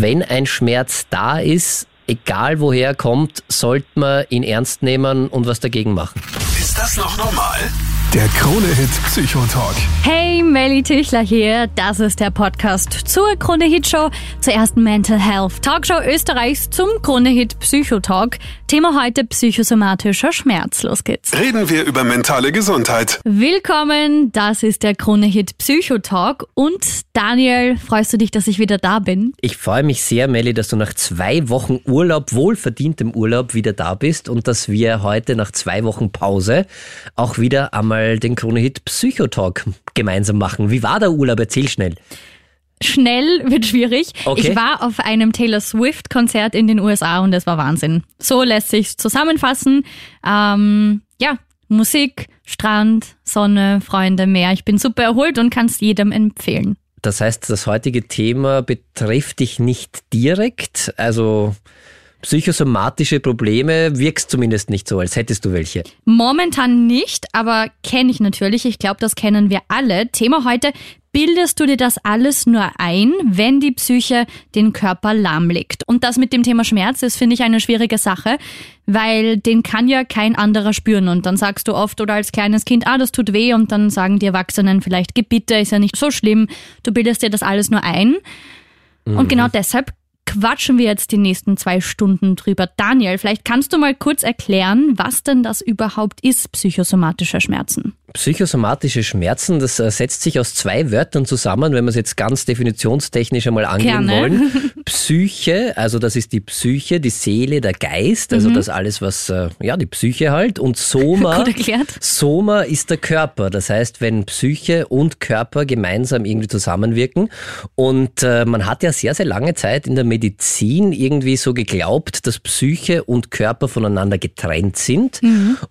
wenn ein Schmerz da ist, egal woher er kommt, sollte man ihn ernst nehmen und was dagegen machen. Ist das noch normal? Der Krone-Hit Psychotalk. Hey, Melly Tüchler hier. Das ist der Podcast zur Krone-Hit Show, zur ersten Mental Health Talkshow Österreichs zum Krone-Hit Psychotalk. Thema heute psychosomatischer Schmerz. Los geht's. Reden wir über mentale Gesundheit. Willkommen, das ist der Krone-Hit Psychotalk. Und Daniel, freust du dich, dass ich wieder da bin? Ich freue mich sehr, Melly, dass du nach zwei Wochen Urlaub, wohlverdientem Urlaub, wieder da bist und dass wir heute nach zwei Wochen Pause auch wieder einmal mal den Krone-Hit Psychotalk gemeinsam machen. Wie war der Urlaub? Erzähl schnell. Schnell wird schwierig. Okay. Ich war auf einem Taylor Swift-Konzert in den USA und es war Wahnsinn. So lässt sich zusammenfassen. Ähm, ja, Musik, Strand, Sonne, Freunde, Meer. Ich bin super erholt und kann es jedem empfehlen. Das heißt, das heutige Thema betrifft dich nicht direkt. Also psychosomatische Probleme wirkst zumindest nicht so, als hättest du welche. Momentan nicht, aber kenne ich natürlich. Ich glaube, das kennen wir alle. Thema heute, bildest du dir das alles nur ein, wenn die Psyche den Körper lahmlegt? Und das mit dem Thema Schmerz ist, finde ich, eine schwierige Sache, weil den kann ja kein anderer spüren. Und dann sagst du oft oder als kleines Kind, ah, das tut weh. Und dann sagen die Erwachsenen vielleicht, Gebitte ist ja nicht so schlimm. Du bildest dir das alles nur ein. Und genau deshalb quatschen wir jetzt die nächsten zwei Stunden drüber. Daniel, vielleicht kannst du mal kurz erklären, was denn das überhaupt ist, psychosomatische Schmerzen. Psychosomatische Schmerzen, das äh, setzt sich aus zwei Wörtern zusammen, wenn wir es jetzt ganz definitionstechnisch einmal angehen Gerne. wollen. Psyche, also das ist die Psyche, die Seele, der Geist, also Mhm. das alles, was, äh, ja, die Psyche halt. Und Soma. Soma ist der Körper. Das heißt, wenn Psyche und Körper gemeinsam irgendwie zusammenwirken. Und äh, man hat ja sehr, sehr lange Zeit in der Medizin irgendwie so geglaubt, dass Psyche und Körper voneinander getrennt sind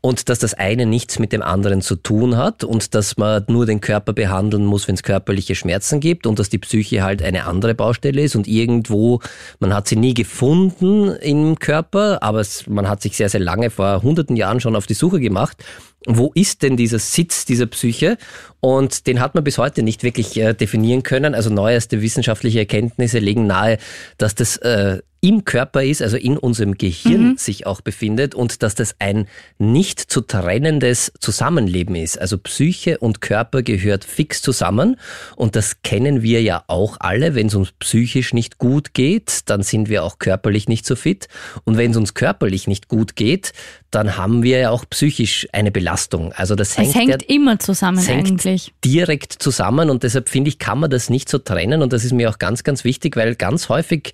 und dass das eine nichts mit dem anderen zu tun hat und dass man nur den Körper behandeln muss, wenn es körperliche Schmerzen gibt und dass die Psyche halt eine andere Baustelle ist und irgendwo, man hat sie nie gefunden im Körper, aber es, man hat sich sehr, sehr lange vor hunderten Jahren schon auf die Suche gemacht. Wo ist denn dieser Sitz dieser Psyche? Und den hat man bis heute nicht wirklich äh, definieren können. Also neueste wissenschaftliche Erkenntnisse legen nahe, dass das äh, im Körper ist, also in unserem Gehirn sich auch befindet und dass das ein nicht zu trennendes Zusammenleben ist. Also Psyche und Körper gehört fix zusammen und das kennen wir ja auch alle. Wenn es uns psychisch nicht gut geht, dann sind wir auch körperlich nicht so fit und wenn es uns körperlich nicht gut geht, dann haben wir ja auch psychisch eine Belastung. Also das hängt, Es hängt ja immer zusammen es hängt eigentlich. direkt zusammen und deshalb finde ich, kann man das nicht so trennen und das ist mir auch ganz, ganz wichtig, weil ganz häufig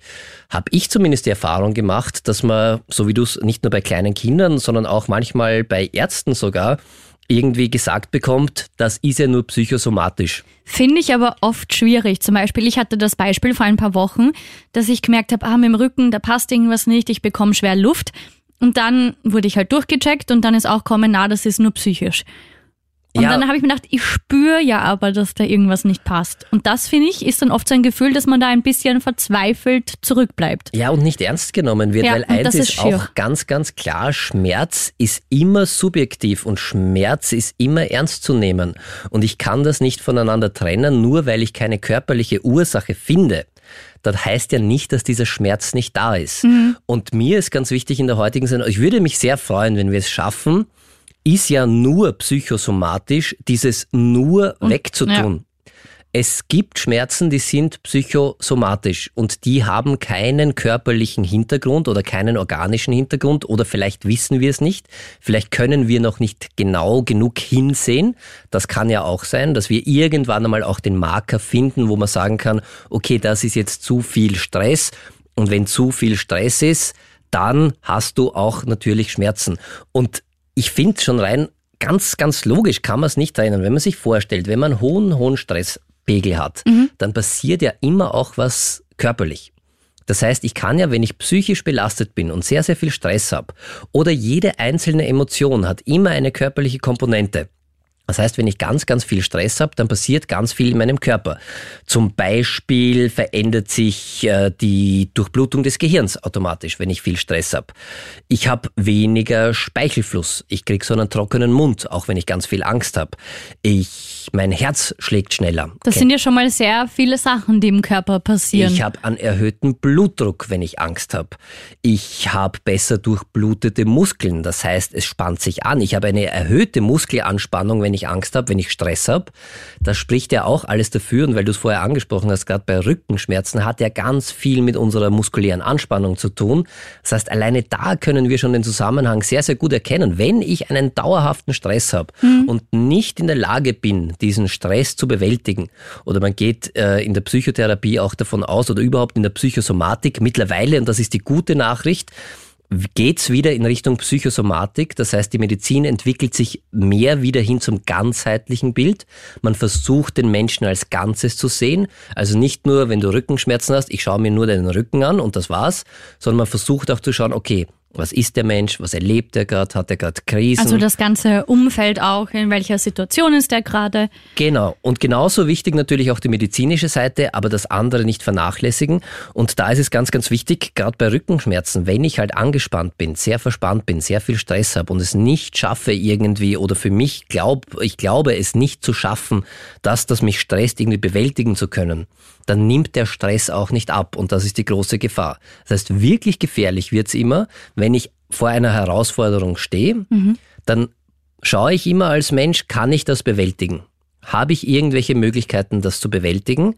habe ich zumindest die Erfahrung gemacht, dass man, so wie du es nicht nur bei kleinen Kindern, sondern auch manchmal bei Ärzten sogar, irgendwie gesagt bekommt, das ist ja nur psychosomatisch. Finde ich aber oft schwierig. Zum Beispiel, ich hatte das Beispiel vor ein paar Wochen, dass ich gemerkt habe, ah, mit dem Rücken, da passt irgendwas nicht, ich bekomme schwer Luft. Und dann wurde ich halt durchgecheckt und dann ist auch kommen, na, das ist nur psychisch. Und Ja. dann habe ich mir gedacht, ich spüre ja aber, dass da irgendwas nicht passt. Und das, finde ich, ist dann oft so ein Gefühl, dass man da ein bisschen verzweifelt zurückbleibt. Ja, und nicht ernst genommen wird, Ja, weil eins ist, ist auch ganz, ganz klar, Schmerz ist immer subjektiv und Schmerz ist immer ernst zu nehmen. Und ich kann das nicht voneinander trennen, nur weil ich keine körperliche Ursache finde. Das heißt ja nicht, dass dieser Schmerz nicht da ist. Mhm. Und mir ist ganz wichtig in der heutigen Sendung, ich würde mich sehr freuen, wenn wir es schaffen, ist ja nur psychosomatisch, dieses nur wegzutun. Es gibt Schmerzen, die sind psychosomatisch und die haben keinen körperlichen Hintergrund oder keinen organischen Hintergrund oder vielleicht wissen wir es nicht, vielleicht können wir noch nicht genau genug hinsehen. Das kann ja auch sein, dass wir irgendwann einmal auch den Marker finden, wo man sagen kann, okay, das ist jetzt zu viel Stress und wenn zu viel Stress ist, dann hast du auch natürlich Schmerzen. Und ich finde schon rein ganz, ganz logisch kann man es nicht trennen. Wenn man sich vorstellt, wenn man hohen, hohen Stresspegel hat, dann passiert ja immer auch was körperlich. Das heißt, ich kann ja, wenn ich psychisch belastet bin und sehr, sehr viel Stress habe, oder jede einzelne Emotion hat immer eine körperliche Komponente, Das heißt, wenn ich ganz, ganz viel Stress habe, dann passiert ganz viel in meinem Körper. Zum Beispiel verändert sich äh, die Durchblutung des Gehirns automatisch, wenn ich viel Stress habe. Ich habe weniger Speichelfluss. Ich krieg so einen trockenen Mund, auch wenn ich ganz viel Angst habe. Ich, mein Herz schlägt schneller. Das sind ja schon mal sehr viele Sachen, die im Körper passieren. Ich habe einen erhöhten Blutdruck, wenn ich Angst habe. Ich habe besser durchblutete Muskeln. Das heißt, es spannt sich an. Ich habe eine erhöhte Muskelanspannung, wenn ich Angst habe, wenn ich Stress habe. Das spricht ja auch alles dafür. Und weil du es vorher angesprochen hast, gerade bei Rückenschmerzen hat ja ganz viel mit unserer muskulären Anspannung zu tun. Das heißt, alleine da können wir schon den Zusammenhang sehr, sehr gut erkennen. Wenn ich einen dauerhaften Stress habe mhm. und nicht in der Lage bin, diesen Stress zu bewältigen, oder man geht äh, in der Psychotherapie auch davon aus, oder überhaupt in der Psychosomatik mittlerweile, und das ist die gute Nachricht, geht's wieder in Richtung Psychosomatik. Das heißt, die Medizin entwickelt sich mehr wieder hin zum ganzheitlichen Bild. Man versucht, den Menschen als Ganzes zu sehen. Also nicht nur, wenn du Rückenschmerzen hast, ich schaue mir nur deinen Rücken an und das war's, sondern man versucht auch zu schauen, okay, was ist der Mensch? Was erlebt er gerade? Hat er gerade Krisen? Also das ganze Umfeld auch, in welcher Situation ist er gerade? Genau. Und genauso wichtig natürlich auch die medizinische Seite, aber das andere nicht vernachlässigen. Und da ist es ganz, ganz wichtig, gerade bei Rückenschmerzen, wenn ich halt angespannt bin, sehr verspannt bin, sehr viel Stress habe und es nicht schaffe irgendwie oder für mich glaub, ich glaube es nicht zu schaffen, dass das mich stresst, irgendwie bewältigen zu können, dann nimmt der Stress auch nicht ab und das ist die große Gefahr. Das heißt, wirklich gefährlich wird's immer, wenn ich vor einer Herausforderung stehe, mhm. dann schaue ich immer als Mensch, kann ich das bewältigen? Habe ich irgendwelche Möglichkeiten, das zu bewältigen?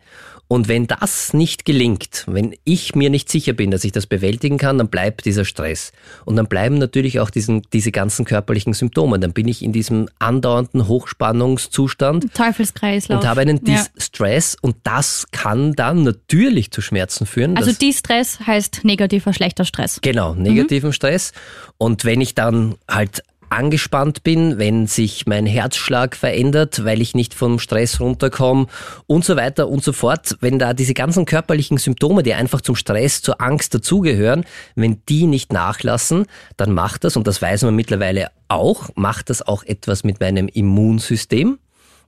Und wenn das nicht gelingt, wenn ich mir nicht sicher bin, dass ich das bewältigen kann, dann bleibt dieser Stress. Und dann bleiben natürlich auch diesen, diese ganzen körperlichen Symptome. Dann bin ich in diesem andauernden Hochspannungszustand. Teufelskreislauf. Und habe einen Distress ja. und das kann dann natürlich zu Schmerzen führen. Also Distress heißt negativer, schlechter Stress. Genau, negativen mhm. Stress. Und wenn ich dann halt angespannt bin, wenn sich mein Herzschlag verändert, weil ich nicht vom Stress runterkomme und so weiter und so fort. Wenn da diese ganzen körperlichen Symptome, die einfach zum Stress, zur Angst dazugehören, wenn die nicht nachlassen, dann macht das, und das weiß man mittlerweile auch, macht das auch etwas mit meinem Immunsystem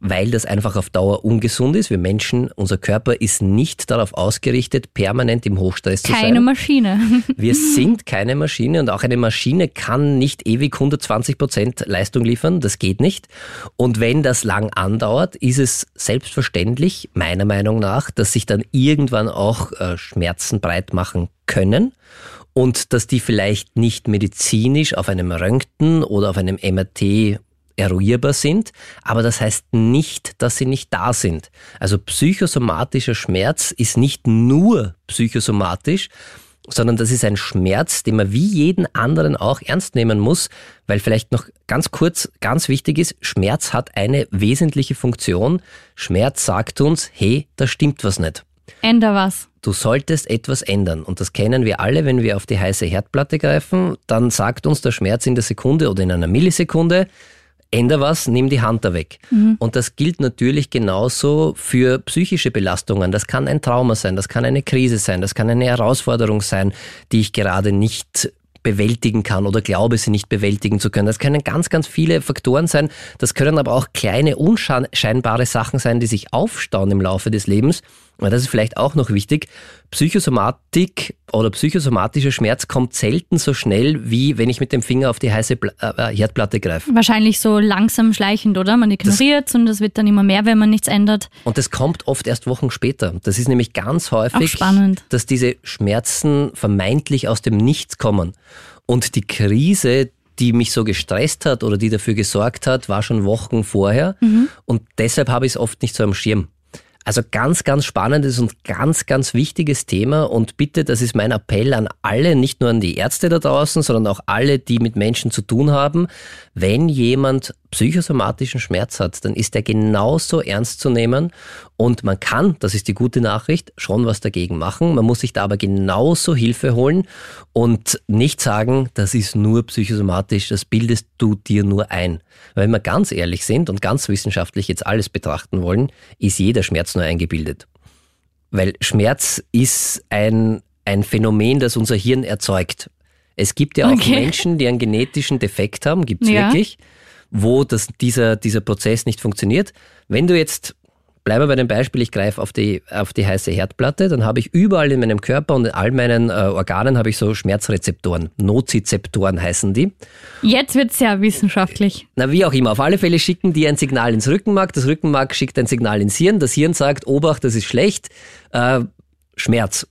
weil das einfach auf Dauer ungesund ist. Wir Menschen, unser Körper ist nicht darauf ausgerichtet, permanent im Hochstress keine zu sein. Keine Maschine. Wir sind keine Maschine und auch eine Maschine kann nicht ewig 120 Prozent Leistung liefern. Das geht nicht. Und wenn das lang andauert, ist es selbstverständlich, meiner Meinung nach, dass sich dann irgendwann auch äh, Schmerzen breit machen können und dass die vielleicht nicht medizinisch auf einem Röntgen oder auf einem MRT eruierbar sind, aber das heißt nicht, dass sie nicht da sind. Also psychosomatischer Schmerz ist nicht nur psychosomatisch, sondern das ist ein Schmerz, den man wie jeden anderen auch ernst nehmen muss, weil vielleicht noch ganz kurz, ganz wichtig ist, Schmerz hat eine wesentliche Funktion. Schmerz sagt uns, hey, da stimmt was nicht. Änder was. Du solltest etwas ändern. Und das kennen wir alle, wenn wir auf die heiße Herdplatte greifen. Dann sagt uns der Schmerz in der Sekunde oder in einer Millisekunde, änder was, nimm die Hand da weg. Mhm. Und das gilt natürlich genauso für psychische Belastungen. Das kann ein Trauma sein, das kann eine Krise sein, das kann eine Herausforderung sein, die ich gerade nicht bewältigen kann oder glaube, sie nicht bewältigen zu können. Das können ganz, ganz viele Faktoren sein. Das können aber auch kleine, unscheinbare Sachen sein, die sich aufstauen im Laufe des Lebens das ist vielleicht auch noch wichtig, Psychosomatik oder psychosomatischer Schmerz kommt selten so schnell, wie wenn ich mit dem Finger auf die heiße äh, Herdplatte greife. Wahrscheinlich so langsam schleichend, oder? Man ignoriert es und es wird dann immer mehr, wenn man nichts ändert. Und das kommt oft erst Wochen später. Das ist nämlich ganz häufig, dass diese Schmerzen vermeintlich aus dem Nichts kommen. Und die Krise, die mich so gestresst hat oder die dafür gesorgt hat, war schon Wochen vorher. Mhm. Und deshalb habe ich es oft nicht so am Schirm. Also ganz, ganz spannendes und ganz, ganz wichtiges Thema. Und bitte, das ist mein Appell an alle, nicht nur an die Ärzte da draußen, sondern auch alle, die mit Menschen zu tun haben. Wenn jemand psychosomatischen Schmerz hat, dann ist er genauso ernst zu nehmen und man kann, das ist die gute Nachricht, schon was dagegen machen. Man muss sich da aber genauso Hilfe holen und nicht sagen, das ist nur psychosomatisch, das bildest du dir nur ein. Wenn wir ganz ehrlich sind und ganz wissenschaftlich jetzt alles betrachten wollen, ist jeder Schmerz nur eingebildet. Weil Schmerz ist ein, ein Phänomen, das unser Hirn erzeugt. Es gibt ja auch okay. Menschen, die einen genetischen Defekt haben, gibt es ja. wirklich wo das, dieser, dieser Prozess nicht funktioniert. Wenn du jetzt Bleiben wir bei dem Beispiel, ich greife auf die, auf die heiße Herdplatte, dann habe ich überall in meinem Körper und in all meinen äh, Organen habe ich so Schmerzrezeptoren. Nozizeptoren heißen die. Jetzt wird es sehr wissenschaftlich. Na, wie auch immer. Auf alle Fälle schicken die ein Signal ins Rückenmark, das Rückenmark schickt ein Signal ins Hirn, das Hirn sagt, Obacht, das ist schlecht, äh, Schmerz.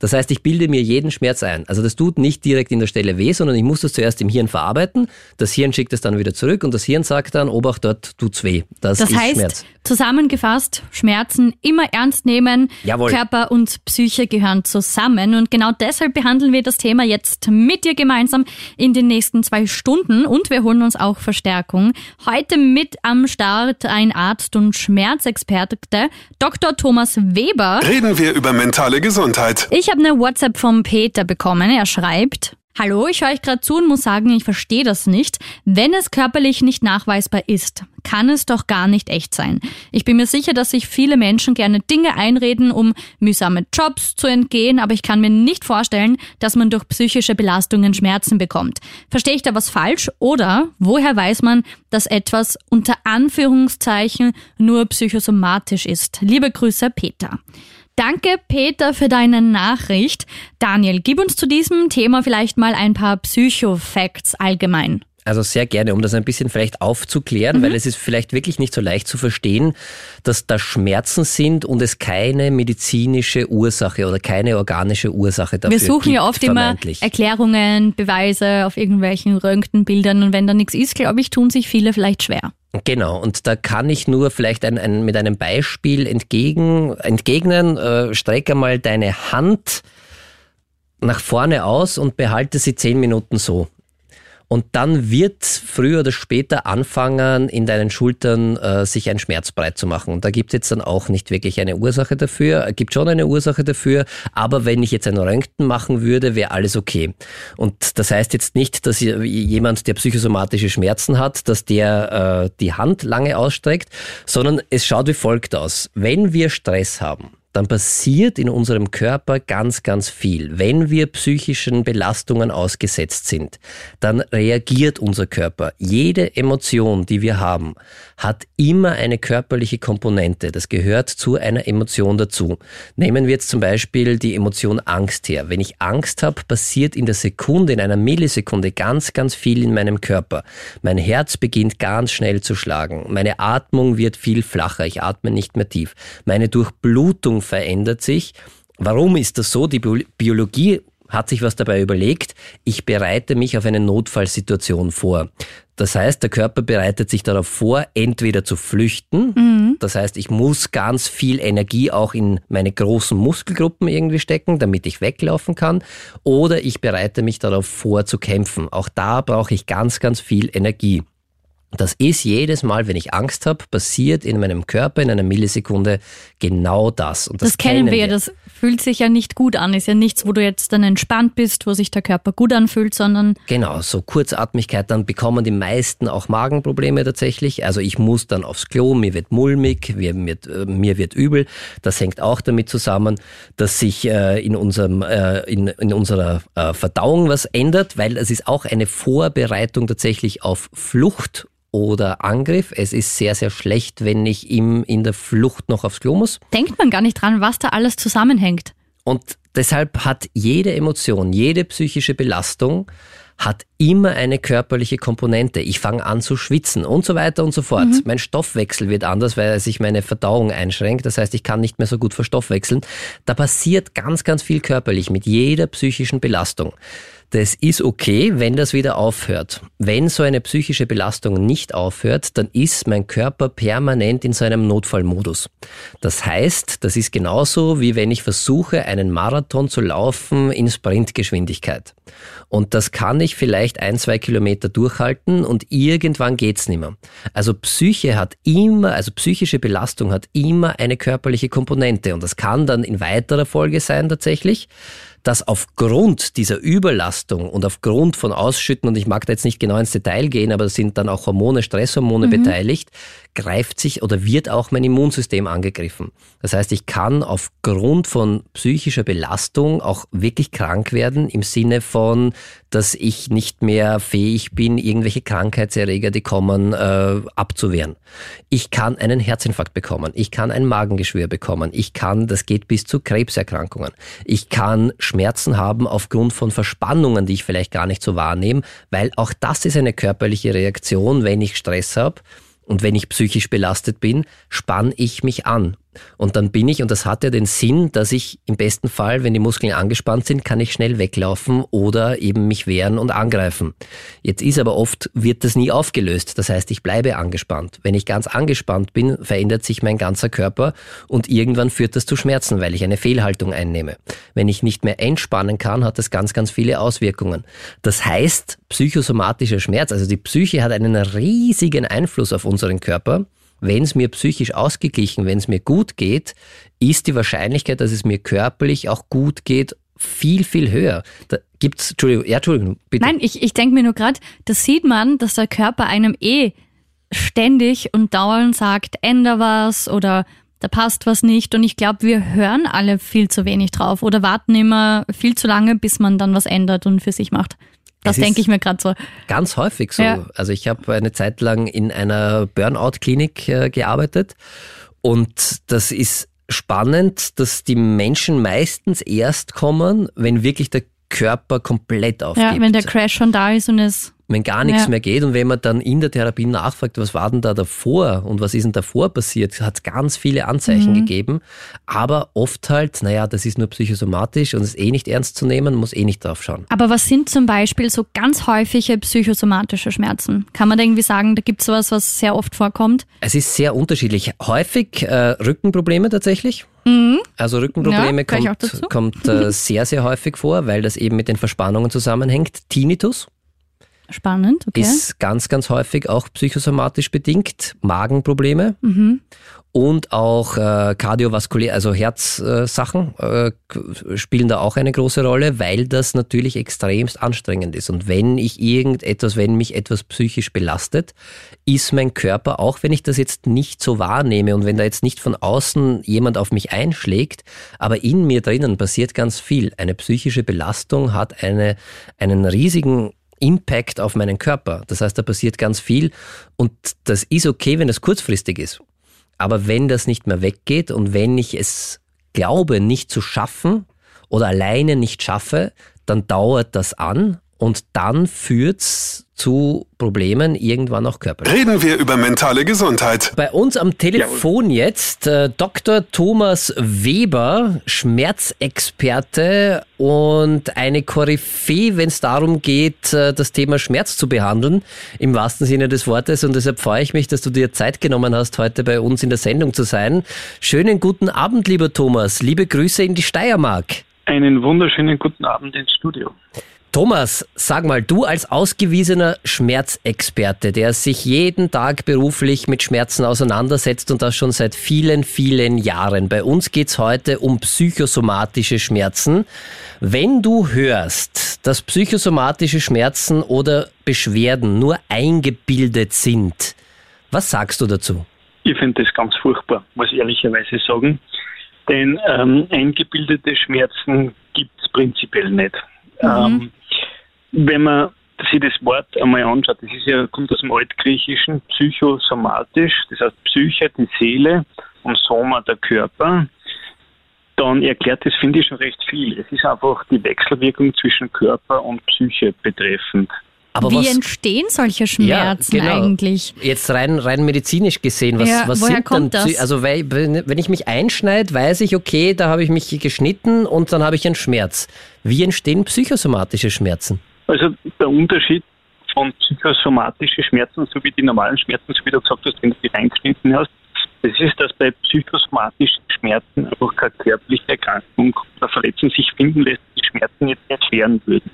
Das heißt, ich bilde mir jeden Schmerz ein. Also das tut nicht direkt in der Stelle weh, sondern ich muss das zuerst im Hirn verarbeiten. Das Hirn schickt es dann wieder zurück und das Hirn sagt dann, Obacht, dort tut's weh. Das, das ist heißt, Schmerz. zusammengefasst, Schmerzen immer ernst nehmen. Jawohl. Körper und Psyche gehören zusammen. Und genau deshalb behandeln wir das Thema jetzt mit dir gemeinsam in den nächsten zwei Stunden. Und wir holen uns auch Verstärkung. Heute mit am Start ein Arzt und Schmerzexperte, Dr. Thomas Weber. Reden wir über mentale Gesundheit. Ich habe eine WhatsApp vom Peter bekommen. Er schreibt, Hallo, ich höre euch gerade zu und muss sagen, ich verstehe das nicht. Wenn es körperlich nicht nachweisbar ist, kann es doch gar nicht echt sein. Ich bin mir sicher, dass sich viele Menschen gerne Dinge einreden, um mühsame Jobs zu entgehen, aber ich kann mir nicht vorstellen, dass man durch psychische Belastungen Schmerzen bekommt. Verstehe ich da was falsch? Oder woher weiß man, dass etwas unter Anführungszeichen nur psychosomatisch ist? Liebe Grüße, Peter. Danke, Peter, für deine Nachricht. Daniel, gib uns zu diesem Thema vielleicht mal ein paar Psycho-Facts allgemein. Also sehr gerne, um das ein bisschen vielleicht aufzuklären, mhm. weil es ist vielleicht wirklich nicht so leicht zu verstehen, dass da Schmerzen sind und es keine medizinische Ursache oder keine organische Ursache dafür gibt. Wir suchen gibt, ja oft immer Erklärungen, Beweise auf irgendwelchen Röntgenbildern und wenn da nichts ist, glaube ich, tun sich viele vielleicht schwer. Genau, und da kann ich nur vielleicht ein, ein, mit einem Beispiel entgegen, entgegnen. Äh, streck einmal deine Hand nach vorne aus und behalte sie zehn Minuten so. Und dann wird früher oder später anfangen, in deinen Schultern äh, sich ein Schmerz breit zu machen. Und da gibt es jetzt dann auch nicht wirklich eine Ursache dafür. Gibt schon eine Ursache dafür, aber wenn ich jetzt ein Röntgen machen würde, wäre alles okay. Und das heißt jetzt nicht, dass jemand, der psychosomatische Schmerzen hat, dass der äh, die Hand lange ausstreckt, sondern es schaut wie folgt aus. Wenn wir Stress haben, dann passiert in unserem Körper ganz, ganz viel. Wenn wir psychischen Belastungen ausgesetzt sind, dann reagiert unser Körper. Jede Emotion, die wir haben, hat immer eine körperliche Komponente. Das gehört zu einer Emotion dazu. Nehmen wir jetzt zum Beispiel die Emotion Angst her. Wenn ich Angst habe, passiert in der Sekunde, in einer Millisekunde ganz, ganz viel in meinem Körper. Mein Herz beginnt ganz schnell zu schlagen. Meine Atmung wird viel flacher. Ich atme nicht mehr tief. Meine Durchblutung verändert sich. Warum ist das so? Die Biologie hat sich was dabei überlegt. Ich bereite mich auf eine Notfallsituation vor. Das heißt, der Körper bereitet sich darauf vor, entweder zu flüchten. Mhm. Das heißt, ich muss ganz viel Energie auch in meine großen Muskelgruppen irgendwie stecken, damit ich weglaufen kann. Oder ich bereite mich darauf vor, zu kämpfen. Auch da brauche ich ganz, ganz viel Energie. Das ist jedes Mal, wenn ich Angst habe, passiert in meinem Körper in einer Millisekunde genau das. Und das, das kennen wir ja, das fühlt sich ja nicht gut an. Ist ja nichts, wo du jetzt dann entspannt bist, wo sich der Körper gut anfühlt, sondern. Genau, so Kurzatmigkeit, dann bekommen die meisten auch Magenprobleme tatsächlich. Also ich muss dann aufs Klo, mir wird mulmig, mir wird, äh, mir wird übel. Das hängt auch damit zusammen, dass sich äh, in, unserem, äh, in, in unserer Verdauung was ändert, weil es ist auch eine Vorbereitung tatsächlich auf Flucht oder Angriff. Es ist sehr, sehr schlecht, wenn ich ihm in der Flucht noch aufs Klo muss. Denkt man gar nicht dran, was da alles zusammenhängt. Und deshalb hat jede Emotion, jede psychische Belastung hat immer eine körperliche Komponente. Ich fange an zu schwitzen und so weiter und so fort. Mhm. Mein Stoffwechsel wird anders, weil sich meine Verdauung einschränkt. Das heißt, ich kann nicht mehr so gut verstoffwechseln. Da passiert ganz, ganz viel körperlich mit jeder psychischen Belastung. Das ist okay, wenn das wieder aufhört. Wenn so eine psychische Belastung nicht aufhört, dann ist mein Körper permanent in seinem Notfallmodus. Das heißt, das ist genauso wie wenn ich versuche, einen Marathon zu laufen in Sprintgeschwindigkeit. Und das kann ich vielleicht ein, zwei Kilometer durchhalten und irgendwann geht's nicht mehr. Also Psyche hat immer, also psychische Belastung hat immer eine körperliche Komponente und das kann dann in weiterer Folge sein tatsächlich dass aufgrund dieser Überlastung und aufgrund von Ausschütten, und ich mag da jetzt nicht genau ins Detail gehen, aber es sind dann auch Hormone, Stresshormone mhm. beteiligt, greift sich oder wird auch mein Immunsystem angegriffen. Das heißt, ich kann aufgrund von psychischer Belastung auch wirklich krank werden im Sinne von, dass ich nicht mehr fähig bin, irgendwelche Krankheitserreger, die kommen, äh, abzuwehren. Ich kann einen Herzinfarkt bekommen. Ich kann ein Magengeschwür bekommen. Ich kann, das geht bis zu Krebserkrankungen. Ich kann Schmerzen haben aufgrund von Verspannungen, die ich vielleicht gar nicht so wahrnehme, weil auch das ist eine körperliche Reaktion, wenn ich Stress habe. Und wenn ich psychisch belastet bin, spann ich mich an. Und dann bin ich, und das hat ja den Sinn, dass ich im besten Fall, wenn die Muskeln angespannt sind, kann ich schnell weglaufen oder eben mich wehren und angreifen. Jetzt ist aber oft, wird das nie aufgelöst. Das heißt, ich bleibe angespannt. Wenn ich ganz angespannt bin, verändert sich mein ganzer Körper und irgendwann führt das zu Schmerzen, weil ich eine Fehlhaltung einnehme. Wenn ich nicht mehr entspannen kann, hat das ganz, ganz viele Auswirkungen. Das heißt, psychosomatischer Schmerz, also die Psyche hat einen riesigen Einfluss auf unseren Körper wenn es mir psychisch ausgeglichen, wenn es mir gut geht, ist die Wahrscheinlichkeit, dass es mir körperlich auch gut geht, viel, viel höher. Da gibt's, Entschuldigung, ja, Entschuldigung, bitte. Nein, ich, ich denke mir nur gerade, das sieht man, dass der Körper einem eh ständig und dauernd sagt, änder was oder da passt was nicht. Und ich glaube, wir hören alle viel zu wenig drauf oder warten immer viel zu lange, bis man dann was ändert und für sich macht. Das denke ich mir gerade so. Ganz häufig so. Ja. Also ich habe eine Zeit lang in einer Burnout-Klinik äh, gearbeitet und das ist spannend, dass die Menschen meistens erst kommen, wenn wirklich der Körper komplett aufgibt. Ja, wenn der Crash schon da ist und es wenn gar nichts ja. mehr geht und wenn man dann in der Therapie nachfragt, was war denn da davor und was ist denn davor passiert, hat es ganz viele Anzeichen mhm. gegeben. Aber oft halt, naja, das ist nur psychosomatisch und ist eh nicht ernst zu nehmen, muss eh nicht drauf schauen. Aber was sind zum Beispiel so ganz häufige psychosomatische Schmerzen? Kann man da irgendwie sagen, da gibt es sowas, was sehr oft vorkommt? Es ist sehr unterschiedlich. Häufig äh, Rückenprobleme tatsächlich. Mhm. Also Rückenprobleme ja, kommt, kommt äh, sehr, sehr häufig vor, weil das eben mit den Verspannungen zusammenhängt. Tinnitus. Spannend, okay. Ist ganz, ganz häufig auch psychosomatisch bedingt. Magenprobleme mhm. und auch äh, kardiovaskulär, also Herzsachen äh, spielen da auch eine große Rolle, weil das natürlich extremst anstrengend ist. Und wenn ich irgendetwas, wenn mich etwas psychisch belastet, ist mein Körper, auch wenn ich das jetzt nicht so wahrnehme und wenn da jetzt nicht von außen jemand auf mich einschlägt, aber in mir drinnen passiert ganz viel. Eine psychische Belastung hat eine, einen riesigen Impact auf meinen Körper. Das heißt, da passiert ganz viel und das ist okay, wenn es kurzfristig ist. Aber wenn das nicht mehr weggeht und wenn ich es glaube, nicht zu schaffen oder alleine nicht schaffe, dann dauert das an und dann führt's zu Problemen irgendwann auch körperlich. Reden wir über mentale Gesundheit. Bei uns am Telefon jetzt äh, Dr. Thomas Weber, Schmerzexperte und eine Koryphäe, wenn es darum geht, äh, das Thema Schmerz zu behandeln, im wahrsten Sinne des Wortes. Und deshalb freue ich mich, dass du dir Zeit genommen hast, heute bei uns in der Sendung zu sein. Schönen guten Abend, lieber Thomas. Liebe Grüße in die Steiermark. Einen wunderschönen guten Abend ins Studio. Thomas, sag mal, du als ausgewiesener Schmerzexperte, der sich jeden Tag beruflich mit Schmerzen auseinandersetzt und das schon seit vielen, vielen Jahren. Bei uns geht's heute um psychosomatische Schmerzen. Wenn du hörst, dass psychosomatische Schmerzen oder Beschwerden nur eingebildet sind, was sagst du dazu? Ich finde das ganz furchtbar, muss ich ehrlicherweise sagen. Denn ähm, eingebildete Schmerzen gibt es prinzipiell nicht. Mhm. Ähm, wenn man sich das Wort einmal anschaut, das ist ja, kommt aus dem Altgriechischen, psychosomatisch, das heißt Psyche, die Seele und Soma, der Körper, dann erklärt das, finde ich, schon recht viel. Es ist einfach die Wechselwirkung zwischen Körper und Psyche betreffend. Aber Wie was, entstehen solche Schmerzen ja, genau. eigentlich? Jetzt rein, rein medizinisch gesehen, was, ja, was woher kommt dann, das? Also weil, wenn ich mich einschneide, weiß ich, okay, da habe ich mich geschnitten und dann habe ich einen Schmerz. Wie entstehen psychosomatische Schmerzen? Also der Unterschied von psychosomatischen Schmerzen sowie die normalen Schmerzen, so wie du gesagt hast, wenn du die reingeschnitten hast, das ist, dass bei psychosomatischen Schmerzen einfach keine körperliche Erkrankung oder Verletzung sich finden lässt, die Schmerzen jetzt erschweren würden.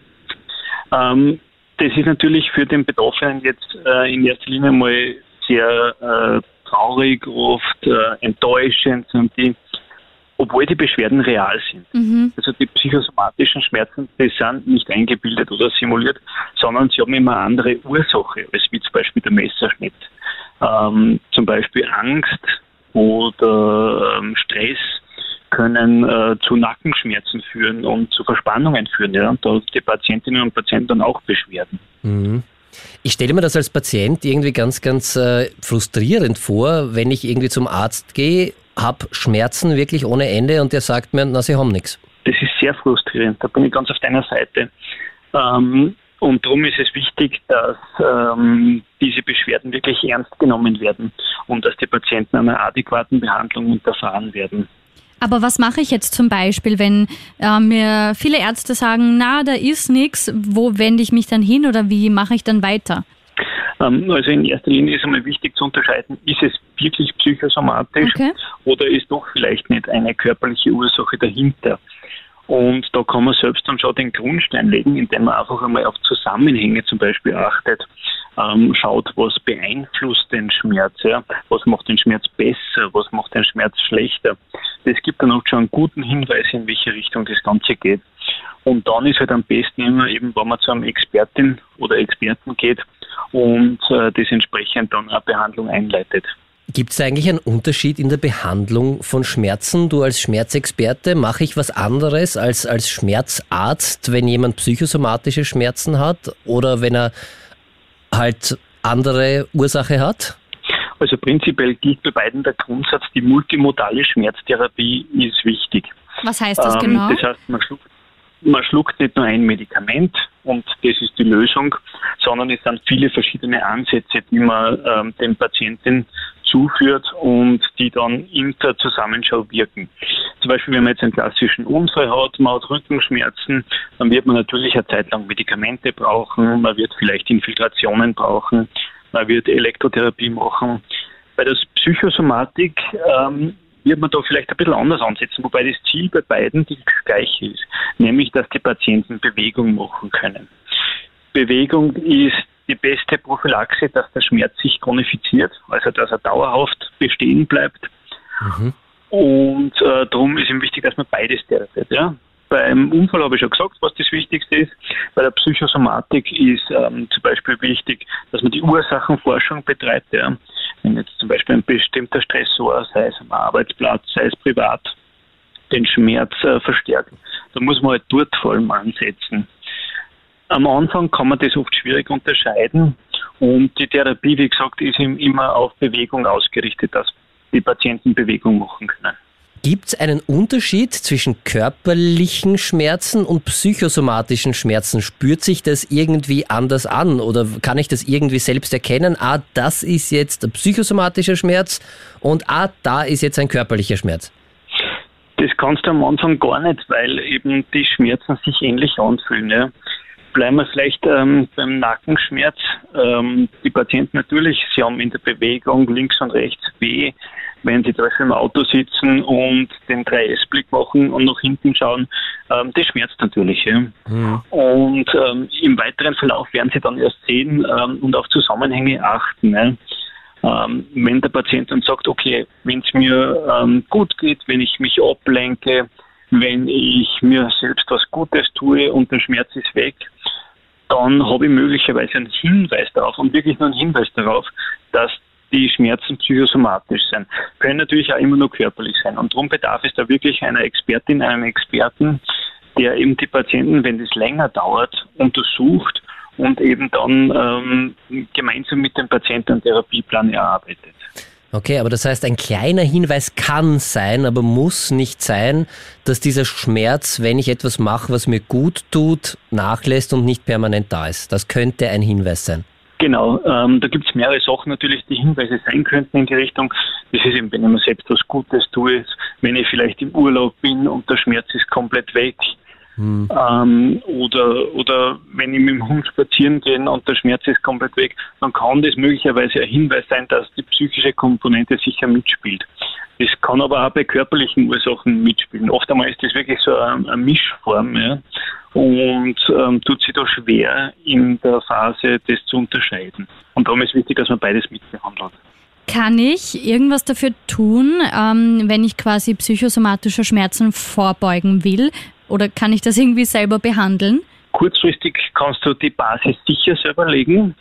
Ähm, das ist natürlich für den Betroffenen jetzt äh, in erster Linie mal sehr äh, traurig, oft äh, enttäuschend, die, obwohl die Beschwerden real sind. Mhm. Also die psychosomatischen Schmerzen, die sind nicht eingebildet oder simuliert, sondern sie haben immer eine andere Ursache, als wie zum Beispiel der Messerschnitt. Ähm, zum Beispiel Angst oder ähm, Stress können äh, zu Nackenschmerzen führen und zu Verspannungen führen. Ja? Und da haben die Patientinnen und Patienten dann auch Beschwerden. Mhm. Ich stelle mir das als Patient irgendwie ganz, ganz äh, frustrierend vor, wenn ich irgendwie zum Arzt gehe, habe Schmerzen wirklich ohne Ende und der sagt mir, na, Sie haben nichts. Das ist sehr frustrierend, da bin ich ganz auf deiner Seite. Ähm, und darum ist es wichtig, dass ähm, diese Beschwerden wirklich ernst genommen werden und dass die Patienten einer adäquaten Behandlung unterfahren werden. Aber was mache ich jetzt zum Beispiel, wenn äh, mir viele Ärzte sagen, na, da ist nichts, wo wende ich mich dann hin oder wie mache ich dann weiter? Ähm, also in erster Linie ist einmal wichtig zu unterscheiden, ist es wirklich psychosomatisch okay. oder ist doch vielleicht nicht eine körperliche Ursache dahinter. Und da kann man selbst dann schon den Grundstein legen, indem man einfach einmal auf Zusammenhänge zum Beispiel achtet, ähm, schaut, was beeinflusst den Schmerz, ja? was macht den Schmerz besser, was macht den Schmerz schlechter. Das gibt dann auch schon einen guten Hinweis, in welche Richtung das Ganze geht. Und dann ist halt am besten immer eben, wenn man zu einem Expertin oder Experten geht und äh, das entsprechend dann eine Behandlung einleitet. Gibt es eigentlich einen Unterschied in der Behandlung von Schmerzen? Du als Schmerzexperte, mache ich was anderes als als Schmerzarzt, wenn jemand psychosomatische Schmerzen hat oder wenn er halt andere Ursache hat? Also prinzipiell gilt bei beiden der Grundsatz, die multimodale Schmerztherapie ist wichtig. Was heißt das ähm, genau? Das heißt, man schluckt, man schluckt nicht nur ein Medikament und das ist die Lösung, sondern es sind viele verschiedene Ansätze, die man ähm, dem Patienten zuführt und die dann in der Zusammenschau wirken. Zum Beispiel, wenn man jetzt einen klassischen Unfall hat, man hat Rückenschmerzen, dann wird man natürlich eine Zeit lang Medikamente brauchen, man wird vielleicht Infiltrationen brauchen, man wird Elektrotherapie machen. Bei der Psychosomatik ähm, wird man da vielleicht ein bisschen anders ansetzen, wobei das Ziel bei beiden das gleiche ist, nämlich dass die Patienten Bewegung machen können. Bewegung ist die beste Prophylaxe, dass der Schmerz sich chronifiziert, also dass er dauerhaft bestehen bleibt. Mhm. Und äh, darum ist ihm wichtig, dass man beides therapiert. Ja? Beim Unfall habe ich schon gesagt, was das Wichtigste ist. Bei der Psychosomatik ist ähm, zum Beispiel wichtig, dass man die Ursachenforschung betreibt. Ja? Wenn jetzt zum Beispiel ein bestimmter Stressor, sei es am Arbeitsplatz, sei es privat, den Schmerz äh, verstärkt, dann muss man halt dort vor allem ansetzen. Am Anfang kann man das oft schwierig unterscheiden und die Therapie, wie gesagt, ist immer auf Bewegung ausgerichtet, dass die Patienten Bewegung machen können. Gibt es einen Unterschied zwischen körperlichen Schmerzen und psychosomatischen Schmerzen? Spürt sich das irgendwie anders an oder kann ich das irgendwie selbst erkennen? Ah, das ist jetzt ein psychosomatischer Schmerz und ah, da ist jetzt ein körperlicher Schmerz. Das kannst du am Anfang gar nicht, weil eben die Schmerzen sich ähnlich anfühlen. Ja bleiben wir vielleicht ähm, beim Nackenschmerz. Ähm, die Patienten natürlich, sie haben in der Bewegung links und rechts weh. Wenn sie zum Beispiel im Auto sitzen und den 3S-Blick machen und nach hinten schauen, ähm, das schmerzt natürlich. Ja. Mhm. Und ähm, im weiteren Verlauf werden sie dann erst sehen ähm, und auf Zusammenhänge achten. Ne? Ähm, wenn der Patient dann sagt, okay, wenn es mir gut geht, wenn ich mich ablenke, wenn ich mir selbst was Gutes tue und der Schmerz ist weg, dann habe ich möglicherweise einen Hinweis darauf und wirklich nur einen Hinweis darauf, dass die Schmerzen psychosomatisch sind. Können natürlich auch immer nur körperlich sein. Und darum bedarf es da wirklich einer Expertin, einem Experten, der eben die Patienten, wenn es länger dauert, untersucht und eben dann ähm, gemeinsam mit dem Patienten einen Therapieplan erarbeitet. Okay, aber das heißt, ein kleiner Hinweis kann sein, aber muss nicht sein, dass dieser Schmerz, wenn ich etwas mache, was mir gut tut, nachlässt und nicht permanent da ist. Das könnte ein Hinweis sein. Genau, ähm, da gibt es mehrere Sachen natürlich, die Hinweise sein könnten in die Richtung. Das ist eben, wenn ich mir selbst was Gutes tue, wenn ich vielleicht im Urlaub bin und der Schmerz ist komplett weg, hm. Ähm, oder, oder wenn ich mit dem Hund spazieren gehe und der Schmerz ist komplett weg, dann kann das möglicherweise ein Hinweis sein, dass die psychische Komponente sicher mitspielt. Das kann aber auch bei körperlichen Ursachen mitspielen. Oft einmal ist das wirklich so eine, eine Mischform ja, und ähm, tut sich da schwer in der Phase, das zu unterscheiden. Und darum ist wichtig, dass man beides mitbehandelt. Kann ich irgendwas dafür tun, ähm, wenn ich quasi psychosomatische Schmerzen vorbeugen will? Oder kann ich das irgendwie selber behandeln? Kurzfristig kannst du die Basis sicher selber legen.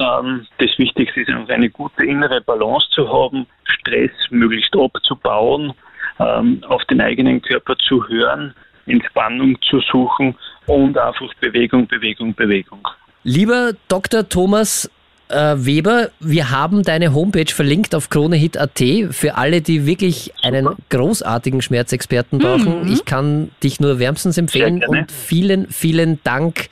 Ähm, das Wichtigste ist einfach eine gute innere Balance zu haben, Stress möglichst abzubauen, ähm, auf den eigenen Körper zu hören, Entspannung zu suchen und einfach Bewegung, Bewegung, Bewegung. Lieber Dr. Thomas äh, Weber, wir haben deine Homepage verlinkt auf KroneHit.at für alle, die wirklich einen großartigen Schmerzexperten brauchen. Mhm. Ich kann dich nur wärmstens empfehlen und vielen, vielen Dank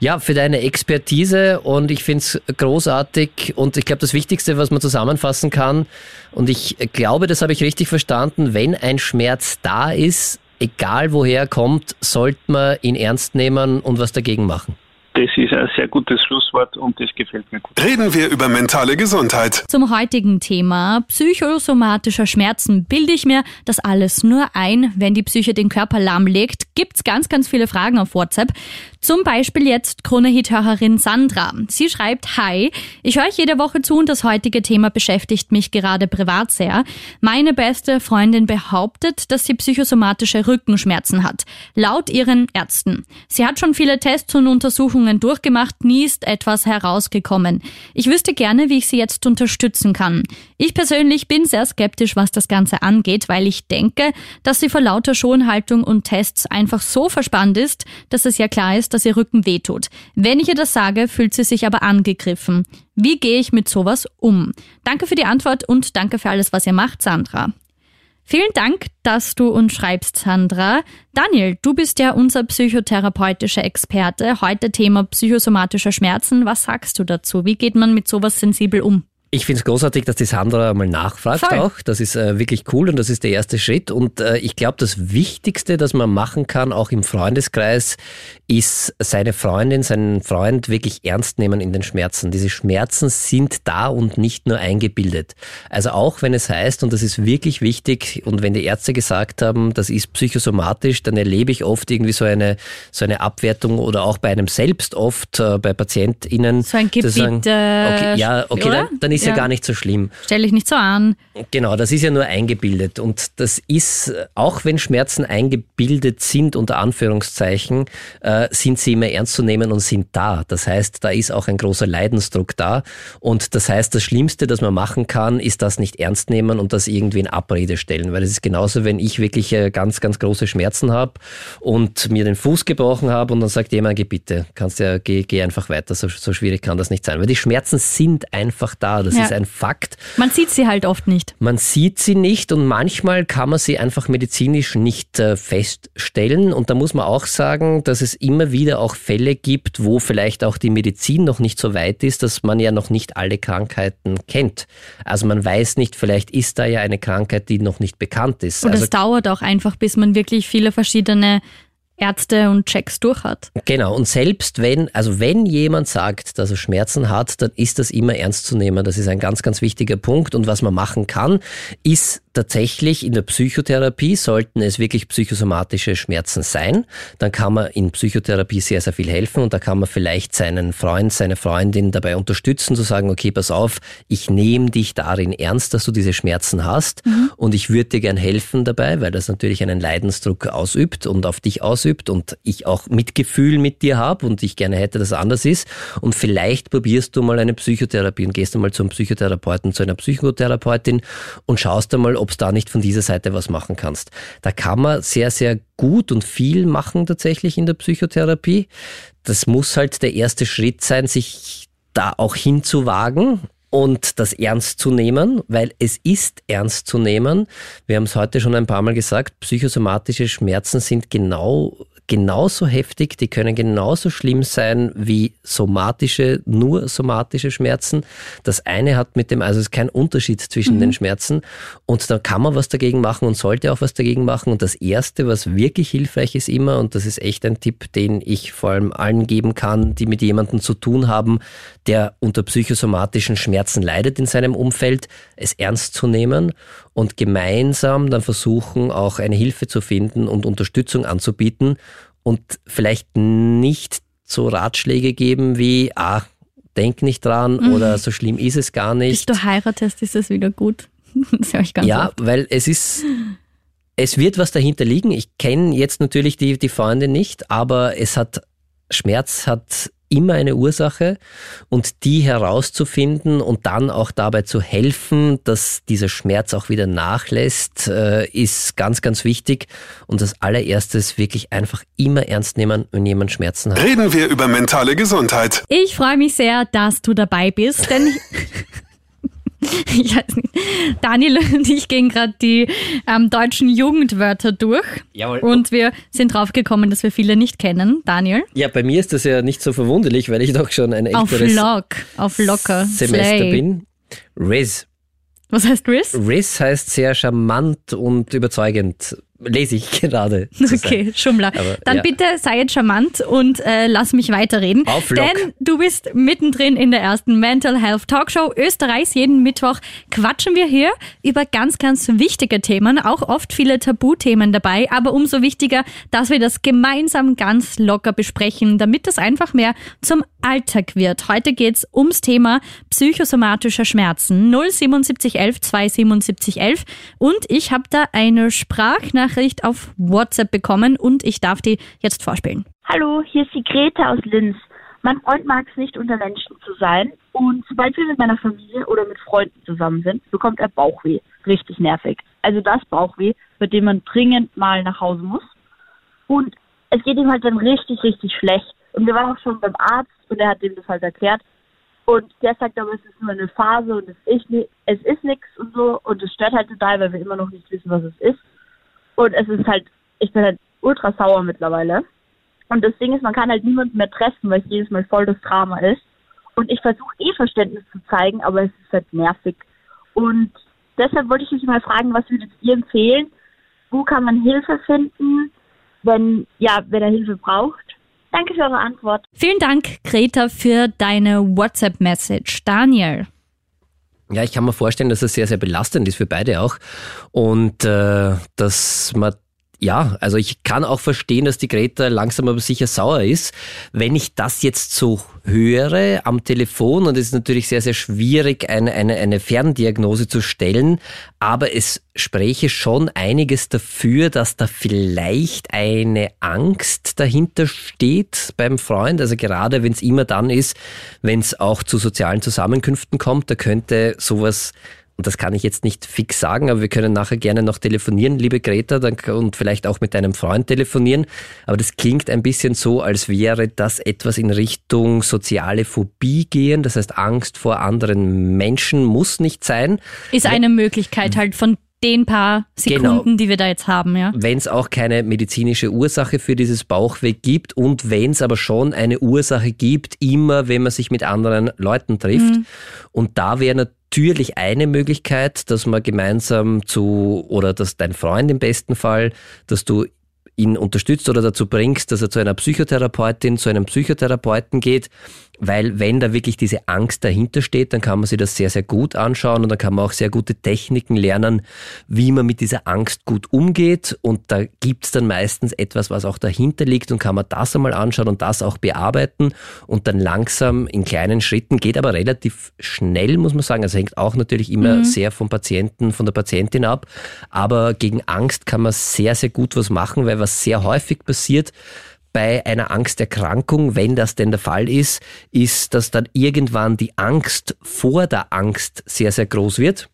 ja, für deine Expertise und ich finde es großartig und ich glaube, das Wichtigste, was man zusammenfassen kann und ich glaube, das habe ich richtig verstanden, wenn ein Schmerz da ist, egal woher er kommt, sollte man ihn ernst nehmen und was dagegen machen. Das ist ein sehr gutes Schlusswort und das gefällt mir gut. Reden wir über mentale Gesundheit. Zum heutigen Thema psychosomatischer Schmerzen bilde ich mir das alles nur ein, wenn die Psyche den Körper lahmlegt. Gibt's ganz, ganz viele Fragen auf WhatsApp. Zum Beispiel jetzt Krone-Hit-Hörerin Sandra. Sie schreibt, Hi, ich höre euch jede Woche zu und das heutige Thema beschäftigt mich gerade privat sehr. Meine beste Freundin behauptet, dass sie psychosomatische Rückenschmerzen hat. Laut ihren Ärzten. Sie hat schon viele Tests und Untersuchungen durchgemacht, nie ist etwas herausgekommen. Ich wüsste gerne, wie ich sie jetzt unterstützen kann. Ich persönlich bin sehr skeptisch, was das Ganze angeht, weil ich denke, dass sie vor lauter Schonhaltung und Tests einfach so verspannt ist, dass es ja klar ist, dass ihr Rücken wehtut. Wenn ich ihr das sage, fühlt sie sich aber angegriffen. Wie gehe ich mit sowas um? Danke für die Antwort und danke für alles, was ihr macht, Sandra. Vielen Dank, dass du uns schreibst, Sandra. Daniel, du bist ja unser psychotherapeutischer Experte. Heute Thema psychosomatischer Schmerzen. Was sagst du dazu? Wie geht man mit sowas sensibel um? Ich finde es großartig, dass die Sandra mal nachfragt Voll. auch. Das ist äh, wirklich cool und das ist der erste Schritt. Und äh, ich glaube, das Wichtigste, das man machen kann, auch im Freundeskreis, ist seine Freundin, seinen Freund wirklich ernst nehmen in den Schmerzen. Diese Schmerzen sind da und nicht nur eingebildet. Also auch wenn es heißt, und das ist wirklich wichtig, und wenn die Ärzte gesagt haben, das ist psychosomatisch, dann erlebe ich oft irgendwie so eine, so eine Abwertung oder auch bei einem selbst oft, äh, bei PatientInnen. So ein Gebiet, sagen, okay, ja, okay, dann, dann ist ist ja. ja gar nicht so schlimm. Stell dich nicht so an. Genau, das ist ja nur eingebildet. Und das ist, auch wenn Schmerzen eingebildet sind, unter Anführungszeichen, äh, sind sie immer ernst zu nehmen und sind da. Das heißt, da ist auch ein großer Leidensdruck da. Und das heißt, das Schlimmste, das man machen kann, ist das nicht ernst nehmen und das irgendwie in Abrede stellen. Weil es ist genauso, wenn ich wirklich äh, ganz, ganz große Schmerzen habe und mir den Fuß gebrochen habe und dann sagt jemand, geh bitte, kannst ja, geh, geh einfach weiter, so, so schwierig kann das nicht sein. Weil die Schmerzen sind einfach da. Das ja. ist ein Fakt. Man sieht sie halt oft nicht. Man sieht sie nicht und manchmal kann man sie einfach medizinisch nicht äh, feststellen. Und da muss man auch sagen, dass es immer wieder auch Fälle gibt, wo vielleicht auch die Medizin noch nicht so weit ist, dass man ja noch nicht alle Krankheiten kennt. Also man weiß nicht, vielleicht ist da ja eine Krankheit, die noch nicht bekannt ist. Und also, es dauert auch einfach, bis man wirklich viele verschiedene Ärzte und Checks durch hat. Genau, und selbst wenn, also wenn jemand sagt, dass er Schmerzen hat, dann ist das immer ernst zu nehmen. Das ist ein ganz, ganz wichtiger Punkt. Und was man machen kann, ist tatsächlich in der Psychotherapie, sollten es wirklich psychosomatische Schmerzen sein, dann kann man in Psychotherapie sehr, sehr viel helfen und da kann man vielleicht seinen Freund, seine Freundin dabei unterstützen, zu sagen, okay, pass auf, ich nehme dich darin ernst, dass du diese Schmerzen hast mhm. und ich würde dir gern helfen dabei, weil das natürlich einen Leidensdruck ausübt und auf dich ausübt und ich auch Mitgefühl mit dir habe und ich gerne hätte, dass es anders ist und vielleicht probierst du mal eine Psychotherapie und gehst einmal zum Psychotherapeuten, zu einer Psychotherapeutin und schaust einmal, ob es da nicht von dieser Seite was machen kannst. Da kann man sehr, sehr gut und viel machen tatsächlich in der Psychotherapie. Das muss halt der erste Schritt sein, sich da auch hinzuwagen und das ernst zu nehmen, weil es ist ernst zu nehmen. Wir haben es heute schon ein paar Mal gesagt, psychosomatische Schmerzen sind genau genauso heftig, die können genauso schlimm sein wie somatische, nur somatische Schmerzen. Das eine hat mit dem, also es ist kein Unterschied zwischen mhm. den Schmerzen und da kann man was dagegen machen und sollte auch was dagegen machen. Und das erste, was wirklich hilfreich ist immer, und das ist echt ein Tipp, den ich vor allem allen geben kann, die mit jemandem zu tun haben, der unter psychosomatischen Schmerzen leidet in seinem Umfeld, es ernst zu nehmen und gemeinsam dann versuchen, auch eine Hilfe zu finden und Unterstützung anzubieten und vielleicht nicht so Ratschläge geben wie, ah, denk nicht dran mhm. oder so schlimm ist es gar nicht. Bis du heiratest, ist es wieder gut. Das höre ich ganz Ja, oft. weil es ist, es wird was dahinter liegen. Ich kenne jetzt natürlich die, die Freunde nicht, aber es hat, Schmerz hat immer eine Ursache und die herauszufinden und dann auch dabei zu helfen, dass dieser Schmerz auch wieder nachlässt, äh, ist ganz, ganz wichtig. Und das allererstes wirklich einfach immer ernst nehmen, wenn jemand Schmerzen hat. Reden wir über mentale Gesundheit. Ich freue mich sehr, dass du dabei bist, denn ich weiß nicht. Daniel und ich gehen gerade die ähm, deutschen Jugendwörter durch. Jawohl. Und wir sind drauf gekommen, dass wir viele nicht kennen. Daniel? Ja, bei mir ist das ja nicht so verwunderlich, weil ich doch schon ein Auf älteres Lock, auf locker. Semester Slay. bin. Riz. Was heißt Riz? Riz heißt sehr charmant und überzeugend. Lese ich gerade. Okay, Schummler. Aber, Dann ja. bitte sei jetzt charmant und äh, lass mich weiterreden. Auf Lock. Denn du bist mittendrin in der ersten Mental Health Talkshow Österreichs. Jeden Mittwoch quatschen wir hier über ganz, ganz wichtige Themen. Auch oft viele Tabuthemen dabei. Aber umso wichtiger, dass wir das gemeinsam ganz locker besprechen, damit das einfach mehr zum Alltag wird. Heute geht's ums Thema psychosomatischer Schmerzen. 07711 27711. Und ich habe da eine Sprachnachricht auf WhatsApp bekommen und ich darf die jetzt vorspielen. Hallo, hier ist die Greta aus Linz. Mein Freund mag es nicht, unter Menschen zu sein. Und sobald wir mit meiner Familie oder mit Freunden zusammen sind, bekommt er Bauchweh. Richtig nervig. Also das Bauchweh, bei dem man dringend mal nach Hause muss. Und es geht ihm halt dann richtig, richtig schlecht. Und wir waren auch schon beim Arzt und er hat ihm das halt erklärt. Und der sagt aber, es ist nur eine Phase und es ist, es ist nichts und so. Und es stört halt total, weil wir immer noch nicht wissen, was es ist. Und es ist halt, ich bin halt ultra sauer mittlerweile. Und das Ding ist, man kann halt niemanden mehr treffen, weil es jedes Mal voll das Drama ist. Und ich versuche eh Verständnis zu zeigen, aber es ist halt nervig. Und deshalb wollte ich mich mal fragen, was würdet ihr empfehlen? Wo kann man Hilfe finden, wenn, ja, wenn er Hilfe braucht? Danke für eure Antwort. Vielen Dank, Greta, für deine WhatsApp-Message. Daniel. Ja, ich kann mir vorstellen, dass es sehr, sehr belastend ist für beide auch. Und äh, dass man, ja, also ich kann auch verstehen, dass die Greta langsam aber sicher sauer ist. Wenn ich das jetzt so höre am Telefon, und es ist natürlich sehr, sehr schwierig, eine, eine, eine Ferndiagnose zu stellen, aber es spräche schon einiges dafür, dass da vielleicht eine Angst dahinter steht beim Freund. Also gerade wenn es immer dann ist, wenn es auch zu sozialen Zusammenkünften kommt, da könnte sowas und das kann ich jetzt nicht fix sagen, aber wir können nachher gerne noch telefonieren, liebe Greta, dann, und vielleicht auch mit deinem Freund telefonieren. Aber das klingt ein bisschen so, als wäre das etwas in Richtung soziale Phobie gehen. Das heißt, Angst vor anderen Menschen muss nicht sein. Ist eine Möglichkeit halt von den paar Sekunden, Genau. die wir da jetzt haben, ja. Wenn es auch keine medizinische Ursache für dieses Bauchweh gibt und wenn es aber schon eine Ursache gibt, immer wenn man sich mit anderen Leuten trifft. Und da wäre natürlich eine Möglichkeit, dass man gemeinsam zu, oder dass dein Freund im besten Fall, dass du ihn unterstützt oder dazu bringst, dass er zu einer Psychotherapeutin, zu einem Psychotherapeuten geht, weil wenn da wirklich diese Angst dahinter steht, dann kann man sich das sehr, sehr gut anschauen und dann kann man auch sehr gute Techniken lernen, wie man mit dieser Angst gut umgeht. Und da gibt's dann meistens etwas, was auch dahinter liegt und kann man das einmal anschauen und das auch bearbeiten. Und dann langsam in kleinen Schritten, geht aber relativ schnell, muss man sagen, also hängt auch natürlich immer sehr vom Patienten, von der Patientin ab, aber gegen Angst kann man sehr, sehr gut was machen, weil was sehr häufig passiert, bei einer Angsterkrankung, wenn das denn der Fall ist, ist, dass dann irgendwann die Angst vor der Angst sehr, sehr groß wird.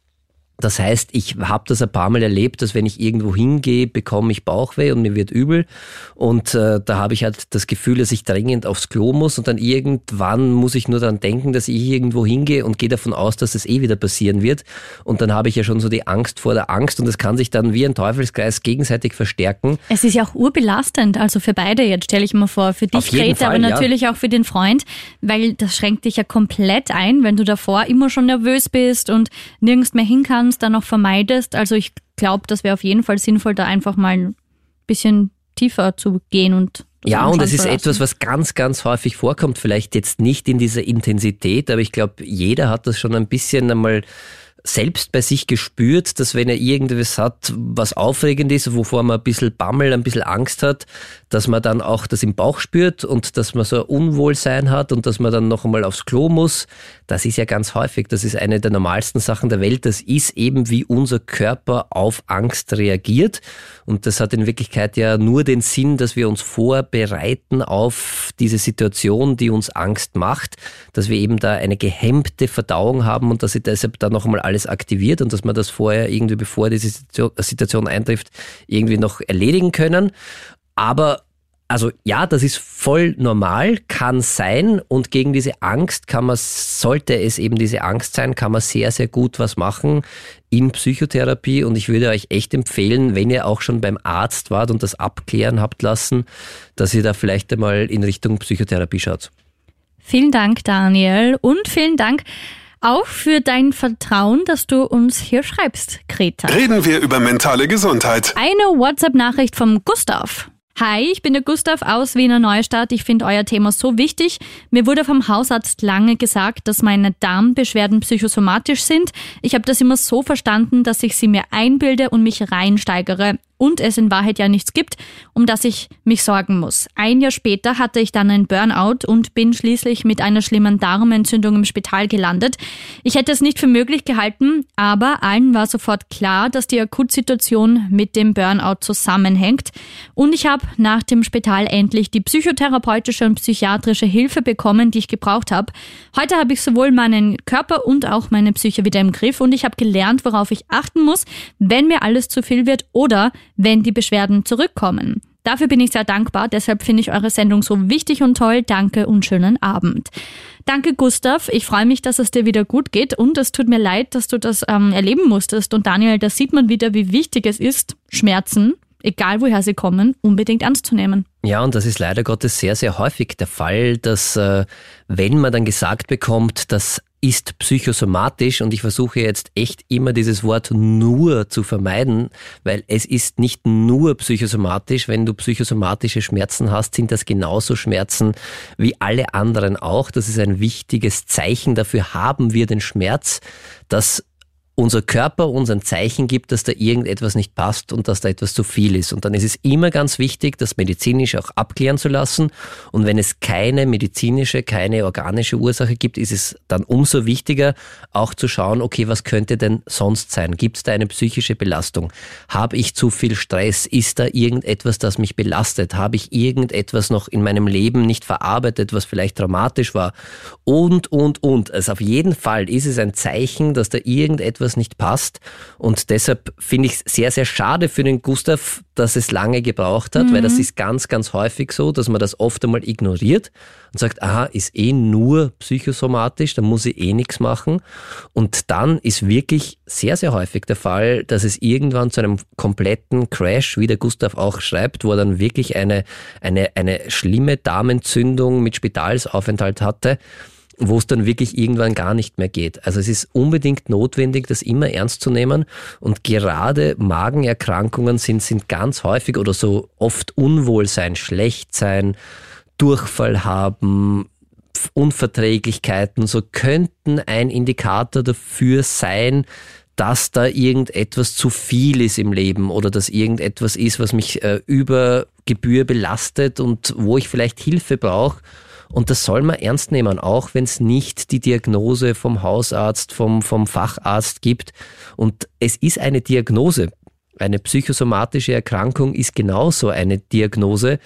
Das heißt, ich habe das ein paar Mal erlebt, dass wenn ich irgendwo hingehe, bekomme ich Bauchweh und mir wird übel. Und äh, da habe ich halt das Gefühl, dass ich dringend aufs Klo muss und dann irgendwann muss ich nur daran denken, dass ich irgendwo hingehe und gehe davon aus, dass es eh wieder passieren wird. Und dann habe ich ja schon so die Angst vor der Angst und das kann sich dann wie ein Teufelskreis gegenseitig verstärken. Es ist ja auch urbelastend, also für beide jetzt stelle ich mir vor, für dich Fall, aber ja. natürlich auch für den Freund, weil das schränkt dich ja komplett ein, wenn du davor immer schon nervös bist und nirgends mehr hin kannst, dann auch vermeidest. Also ich glaube, das wäre auf jeden Fall sinnvoll, da einfach mal ein bisschen tiefer zu gehen und Ja, und es ist etwas, was ganz, ganz häufig vorkommt. Vielleicht jetzt nicht in dieser Intensität, aber ich glaube, jeder hat das schon ein bisschen einmal selbst bei sich gespürt, dass wenn er irgendwas hat, was aufregend ist, wovor man ein bisschen Bammel, ein bisschen Angst hat, dass man dann auch das im Bauch spürt und dass man so ein Unwohlsein hat und dass man dann noch einmal aufs Klo muss. Das ist ja ganz häufig. Das ist eine der normalsten Sachen der Welt. Das ist eben, wie unser Körper auf Angst reagiert. Und das hat in Wirklichkeit ja nur den Sinn, dass wir uns vorbereiten auf diese Situation, die uns Angst macht, dass wir eben da eine gehemmte Verdauung haben und dass sie deshalb dann noch einmal alles aktiviert und dass man das vorher irgendwie, bevor diese Situation eintrifft, irgendwie noch erledigen können. Aber also ja, das ist voll normal, kann sein und gegen diese Angst kann man, sollte es eben diese Angst sein, kann man sehr, sehr gut was machen in Psychotherapie und ich würde euch echt empfehlen, wenn ihr auch schon beim Arzt wart und das abklären habt lassen, dass ihr da vielleicht einmal in Richtung Psychotherapie schaut. Vielen Dank, Daniel und vielen Dank auch für dein Vertrauen, dass du uns hier schreibst, Greta. Reden wir über mentale Gesundheit. Eine WhatsApp-Nachricht vom Gustav. Hi, ich bin der Gustav aus Wiener Neustadt. Ich finde euer Thema so wichtig. Mir wurde vom Hausarzt lange gesagt, dass meine Darmbeschwerden psychosomatisch sind. Ich habe das immer so verstanden, dass ich sie mir einbilde und mich reinsteigere und es in Wahrheit ja nichts gibt, um das ich mich sorgen muss. Ein Jahr später hatte ich dann ein Burnout und bin schließlich mit einer schlimmen Darmentzündung im Spital gelandet. Ich hätte es nicht für möglich gehalten, aber allen war sofort klar, dass die Akutsituation mit dem Burnout zusammenhängt. Und ich habe nach dem Spital endlich die psychotherapeutische und psychiatrische Hilfe bekommen, die ich gebraucht habe. Heute habe ich sowohl meinen Körper und auch meine Psyche wieder im Griff und ich habe gelernt, worauf ich achten muss, wenn mir alles zu viel wird oder wenn die Beschwerden zurückkommen. Dafür bin ich sehr dankbar, deshalb finde ich eure Sendung so wichtig und toll. Danke und schönen Abend. Danke, Gustav. Ich freue mich, dass es dir wieder gut geht und es tut mir leid, dass du das ähm, erleben musstest. Und Daniel, da sieht man wieder, wie wichtig es ist, Schmerzen, egal woher sie kommen, unbedingt ernst zu nehmen. Ja, und das ist leider Gottes sehr, sehr häufig der Fall, dass äh, wenn man dann gesagt bekommt, dass ist psychosomatisch und ich versuche jetzt echt immer dieses Wort nur zu vermeiden, weil es ist nicht nur psychosomatisch. Wenn du psychosomatische Schmerzen hast, sind das genauso Schmerzen wie alle anderen auch. Das ist ein wichtiges Zeichen. Dafür haben wir den Schmerz, dass unser Körper uns ein Zeichen gibt, dass da irgendetwas nicht passt und dass da etwas zu viel ist. Und dann ist es immer ganz wichtig, das medizinisch auch abklären zu lassen. Und wenn es keine medizinische, keine organische Ursache gibt, ist es dann umso wichtiger, auch zu schauen, okay, was könnte denn sonst sein? Gibt es da eine psychische Belastung? Habe ich zu viel Stress? Ist da irgendetwas, das mich belastet? Habe ich irgendetwas noch in meinem Leben nicht verarbeitet, was vielleicht dramatisch war? Und, und, und. Also auf jeden Fall ist es ein Zeichen, dass da irgendetwas etwas nicht passt. Und deshalb finde ich es sehr, sehr schade für den Gustav, dass es lange gebraucht hat, mhm. weil das mhm. ist ganz, ganz häufig so, dass man das oft einmal ignoriert und sagt, aha, ist eh nur psychosomatisch, da muss ich eh nichts machen. Und dann ist wirklich sehr, sehr häufig der Fall, dass es irgendwann zu einem kompletten Crash, wie der Gustav auch schreibt, wo er dann wirklich eine, eine, eine schlimme Darmentzündung mit Spitalsaufenthalt hatte wo es dann wirklich irgendwann gar nicht mehr geht. Also es ist unbedingt notwendig, das immer ernst zu nehmen. Und gerade Magenerkrankungen sind, sind ganz häufig oder so oft Unwohlsein, Schlechtsein, Durchfall haben, Unverträglichkeiten, so könnten ein Indikator dafür sein, dass da irgendetwas zu viel ist im Leben oder dass irgendetwas ist, was mich äh, über Gebühr belastet und wo ich vielleicht Hilfe brauche und das soll man ernst nehmen, auch wenn es nicht die Diagnose vom Hausarzt, vom, vom Facharzt gibt. Und es ist eine Diagnose. Eine psychosomatische Erkrankung ist genauso eine Diagnose.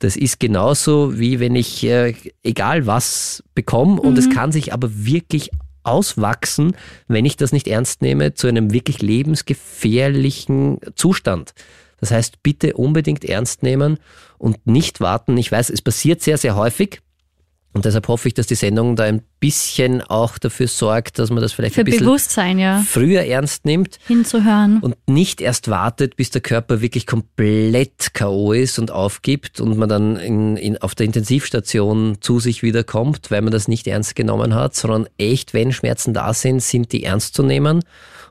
Das ist genauso wie wenn ich äh, egal was bekomme und mhm. es kann sich aber wirklich auswachsen, wenn ich das nicht ernst nehme, zu einem wirklich lebensgefährlichen Zustand. Das heißt, bitte unbedingt ernst nehmen und nicht warten. Ich weiß, es passiert sehr, sehr häufig. Und deshalb hoffe ich, dass die Sendung da ein bisschen auch dafür sorgt, dass man das vielleicht Für ein bisschen Bewusstsein, ja. früher ernst nimmt. Hinzuhören. Und nicht erst wartet, bis der Körper wirklich komplett K.O. ist und aufgibt und man dann in, in, auf der Intensivstation zu sich wiederkommt, weil man das nicht ernst genommen hat, sondern echt, wenn Schmerzen da sind, sind die ernst zu nehmen.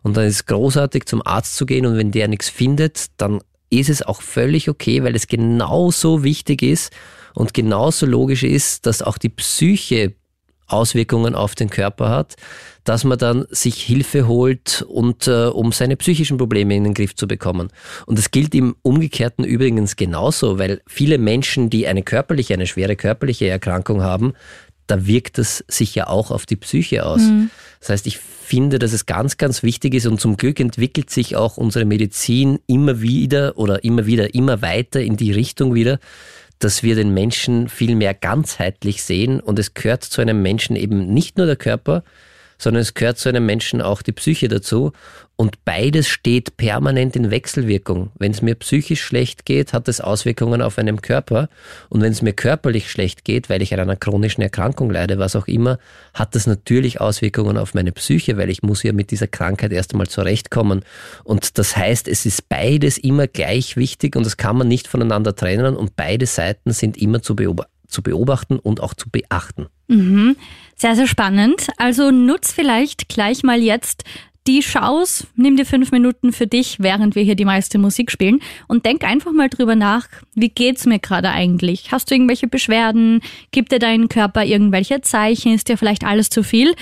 Und dann ist es großartig, zum Arzt zu gehen und wenn der nichts findet, dann ist es auch völlig okay, weil es genauso wichtig ist, und genauso logisch ist, dass auch die Psyche Auswirkungen auf den Körper hat, dass man dann sich Hilfe holt und äh, um seine psychischen Probleme in den Griff zu bekommen. Und das gilt im Umgekehrten übrigens genauso, weil viele Menschen, die eine körperliche, eine schwere körperliche Erkrankung haben, da wirkt es sich ja auch auf die Psyche aus. Mhm. Das heißt, ich finde, dass es ganz, ganz wichtig ist und zum Glück entwickelt sich auch unsere Medizin immer wieder oder immer wieder, immer weiter in die Richtung wieder, dass wir den Menschen viel mehr ganzheitlich sehen und es gehört zu einem Menschen eben nicht nur der Körper, sondern es gehört zu einem Menschen auch die Psyche dazu. Und beides steht permanent in Wechselwirkung. Wenn es mir psychisch schlecht geht, hat es Auswirkungen auf einen Körper. Und wenn es mir körperlich schlecht geht, weil ich an einer chronischen Erkrankung leide, was auch immer, hat das natürlich Auswirkungen auf meine Psyche, weil ich muss ja mit dieser Krankheit erst einmal zurechtkommen. Und das heißt, es ist beides immer gleich wichtig und das kann man nicht voneinander trennen und beide Seiten sind immer zu beobachten zu beobachten und auch zu beachten. Mhm. Sehr, sehr spannend. Also nutz vielleicht gleich mal jetzt die Schaus, nimm dir fünf Minuten für dich, während wir hier die meiste Musik spielen und denk einfach mal drüber nach, wie geht's mir gerade eigentlich? Hast du irgendwelche Beschwerden? Gibt dir dein Körper irgendwelche Zeichen? Ist dir vielleicht alles zu viel?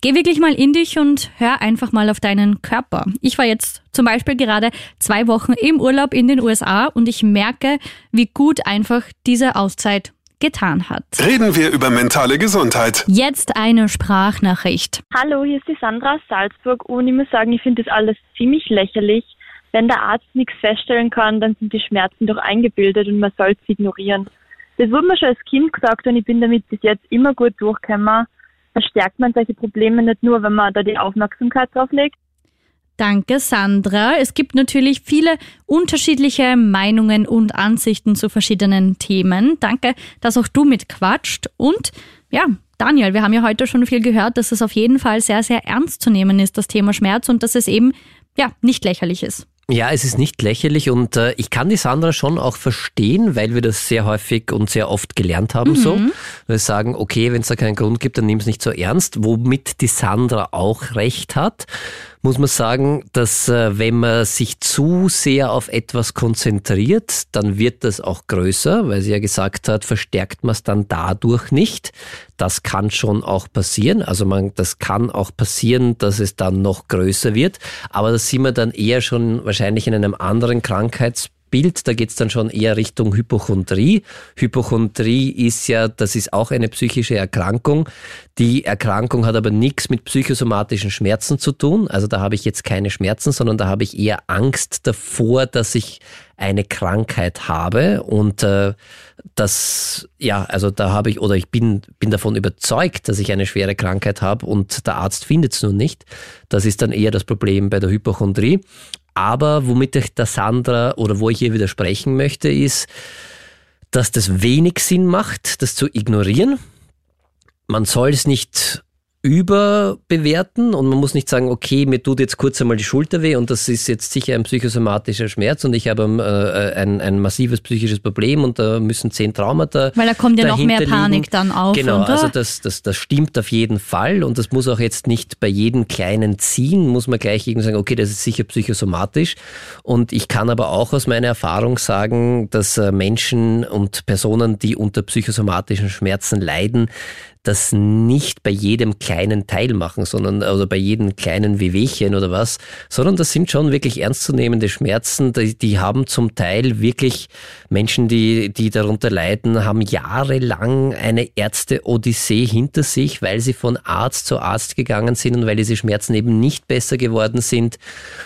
Geh wirklich mal in dich und hör einfach mal auf deinen Körper. Ich war jetzt zum Beispiel gerade zwei Wochen im Urlaub in den USA und ich merke, wie gut einfach diese Auszeit getan hat. Reden wir über mentale Gesundheit. Jetzt eine Sprachnachricht. Hallo, hier ist die Sandra aus Salzburg und ich muss sagen, ich finde das alles ziemlich lächerlich. Wenn der Arzt nichts feststellen kann, dann sind die Schmerzen doch eingebildet und man soll es ignorieren. Das wurde mir schon als Kind gesagt und ich bin damit bis jetzt immer gut durchgekommen. Verstärkt man solche Probleme nicht nur, wenn man da die Aufmerksamkeit drauf legt. Danke, Sandra. Es gibt natürlich viele unterschiedliche Meinungen und Ansichten zu verschiedenen Themen. Danke, dass auch du mitquatscht. Und ja, Daniel, wir haben ja heute schon viel gehört, dass es auf jeden Fall sehr, sehr ernst zu nehmen ist, das Thema Schmerz, und dass es eben ja nicht lächerlich ist. Ja, es ist nicht lächerlich und äh, ich kann die Sandra schon auch verstehen, weil wir das sehr häufig und sehr oft gelernt haben mhm. so. Wir sagen, okay, wenn es da keinen Grund gibt, dann nimm es nicht so ernst, womit die Sandra auch recht hat muss man sagen, dass äh, wenn man sich zu sehr auf etwas konzentriert, dann wird das auch größer, weil sie ja gesagt hat, verstärkt man es dann dadurch nicht. Das kann schon auch passieren. Also man, das kann auch passieren, dass es dann noch größer wird. Aber das sieht man dann eher schon wahrscheinlich in einem anderen Krankheits Bild, da geht es dann schon eher Richtung Hypochondrie. Hypochondrie ist ja, das ist auch eine psychische Erkrankung. Die Erkrankung hat aber nichts mit psychosomatischen Schmerzen zu tun. Also da habe ich jetzt keine Schmerzen, sondern da habe ich eher Angst davor, dass ich eine Krankheit habe und äh, das ja also da habe ich oder ich bin bin davon überzeugt, dass ich eine schwere Krankheit habe und der Arzt findet es nur nicht. Das ist dann eher das Problem bei der Hypochondrie. Aber womit ich der Sandra oder wo ich ihr widersprechen möchte, ist, dass das wenig Sinn macht, das zu ignorieren. Man soll es nicht überbewerten und man muss nicht sagen, okay, mir tut jetzt kurz einmal die Schulter weh und das ist jetzt sicher ein psychosomatischer Schmerz und ich habe äh, ein, ein massives psychisches Problem und da müssen zehn Traumata. Weil da kommt ja noch mehr Panik liegen. dann auf. Genau, oder? also das, das, das stimmt auf jeden Fall und das muss auch jetzt nicht bei jedem kleinen Ziehen, muss man gleich irgendwie sagen, okay, das ist sicher psychosomatisch. Und ich kann aber auch aus meiner Erfahrung sagen, dass äh, Menschen und Personen, die unter psychosomatischen Schmerzen leiden, das nicht bei jedem kleinen Teil machen, sondern oder bei jedem kleinen Wehwehchen oder was, sondern das sind schon wirklich ernstzunehmende Schmerzen. Die, die haben zum Teil wirklich Menschen, die, die darunter leiden, haben jahrelang eine Ärzte-Odyssee hinter sich, weil sie von Arzt zu Arzt gegangen sind und weil diese Schmerzen eben nicht besser geworden sind.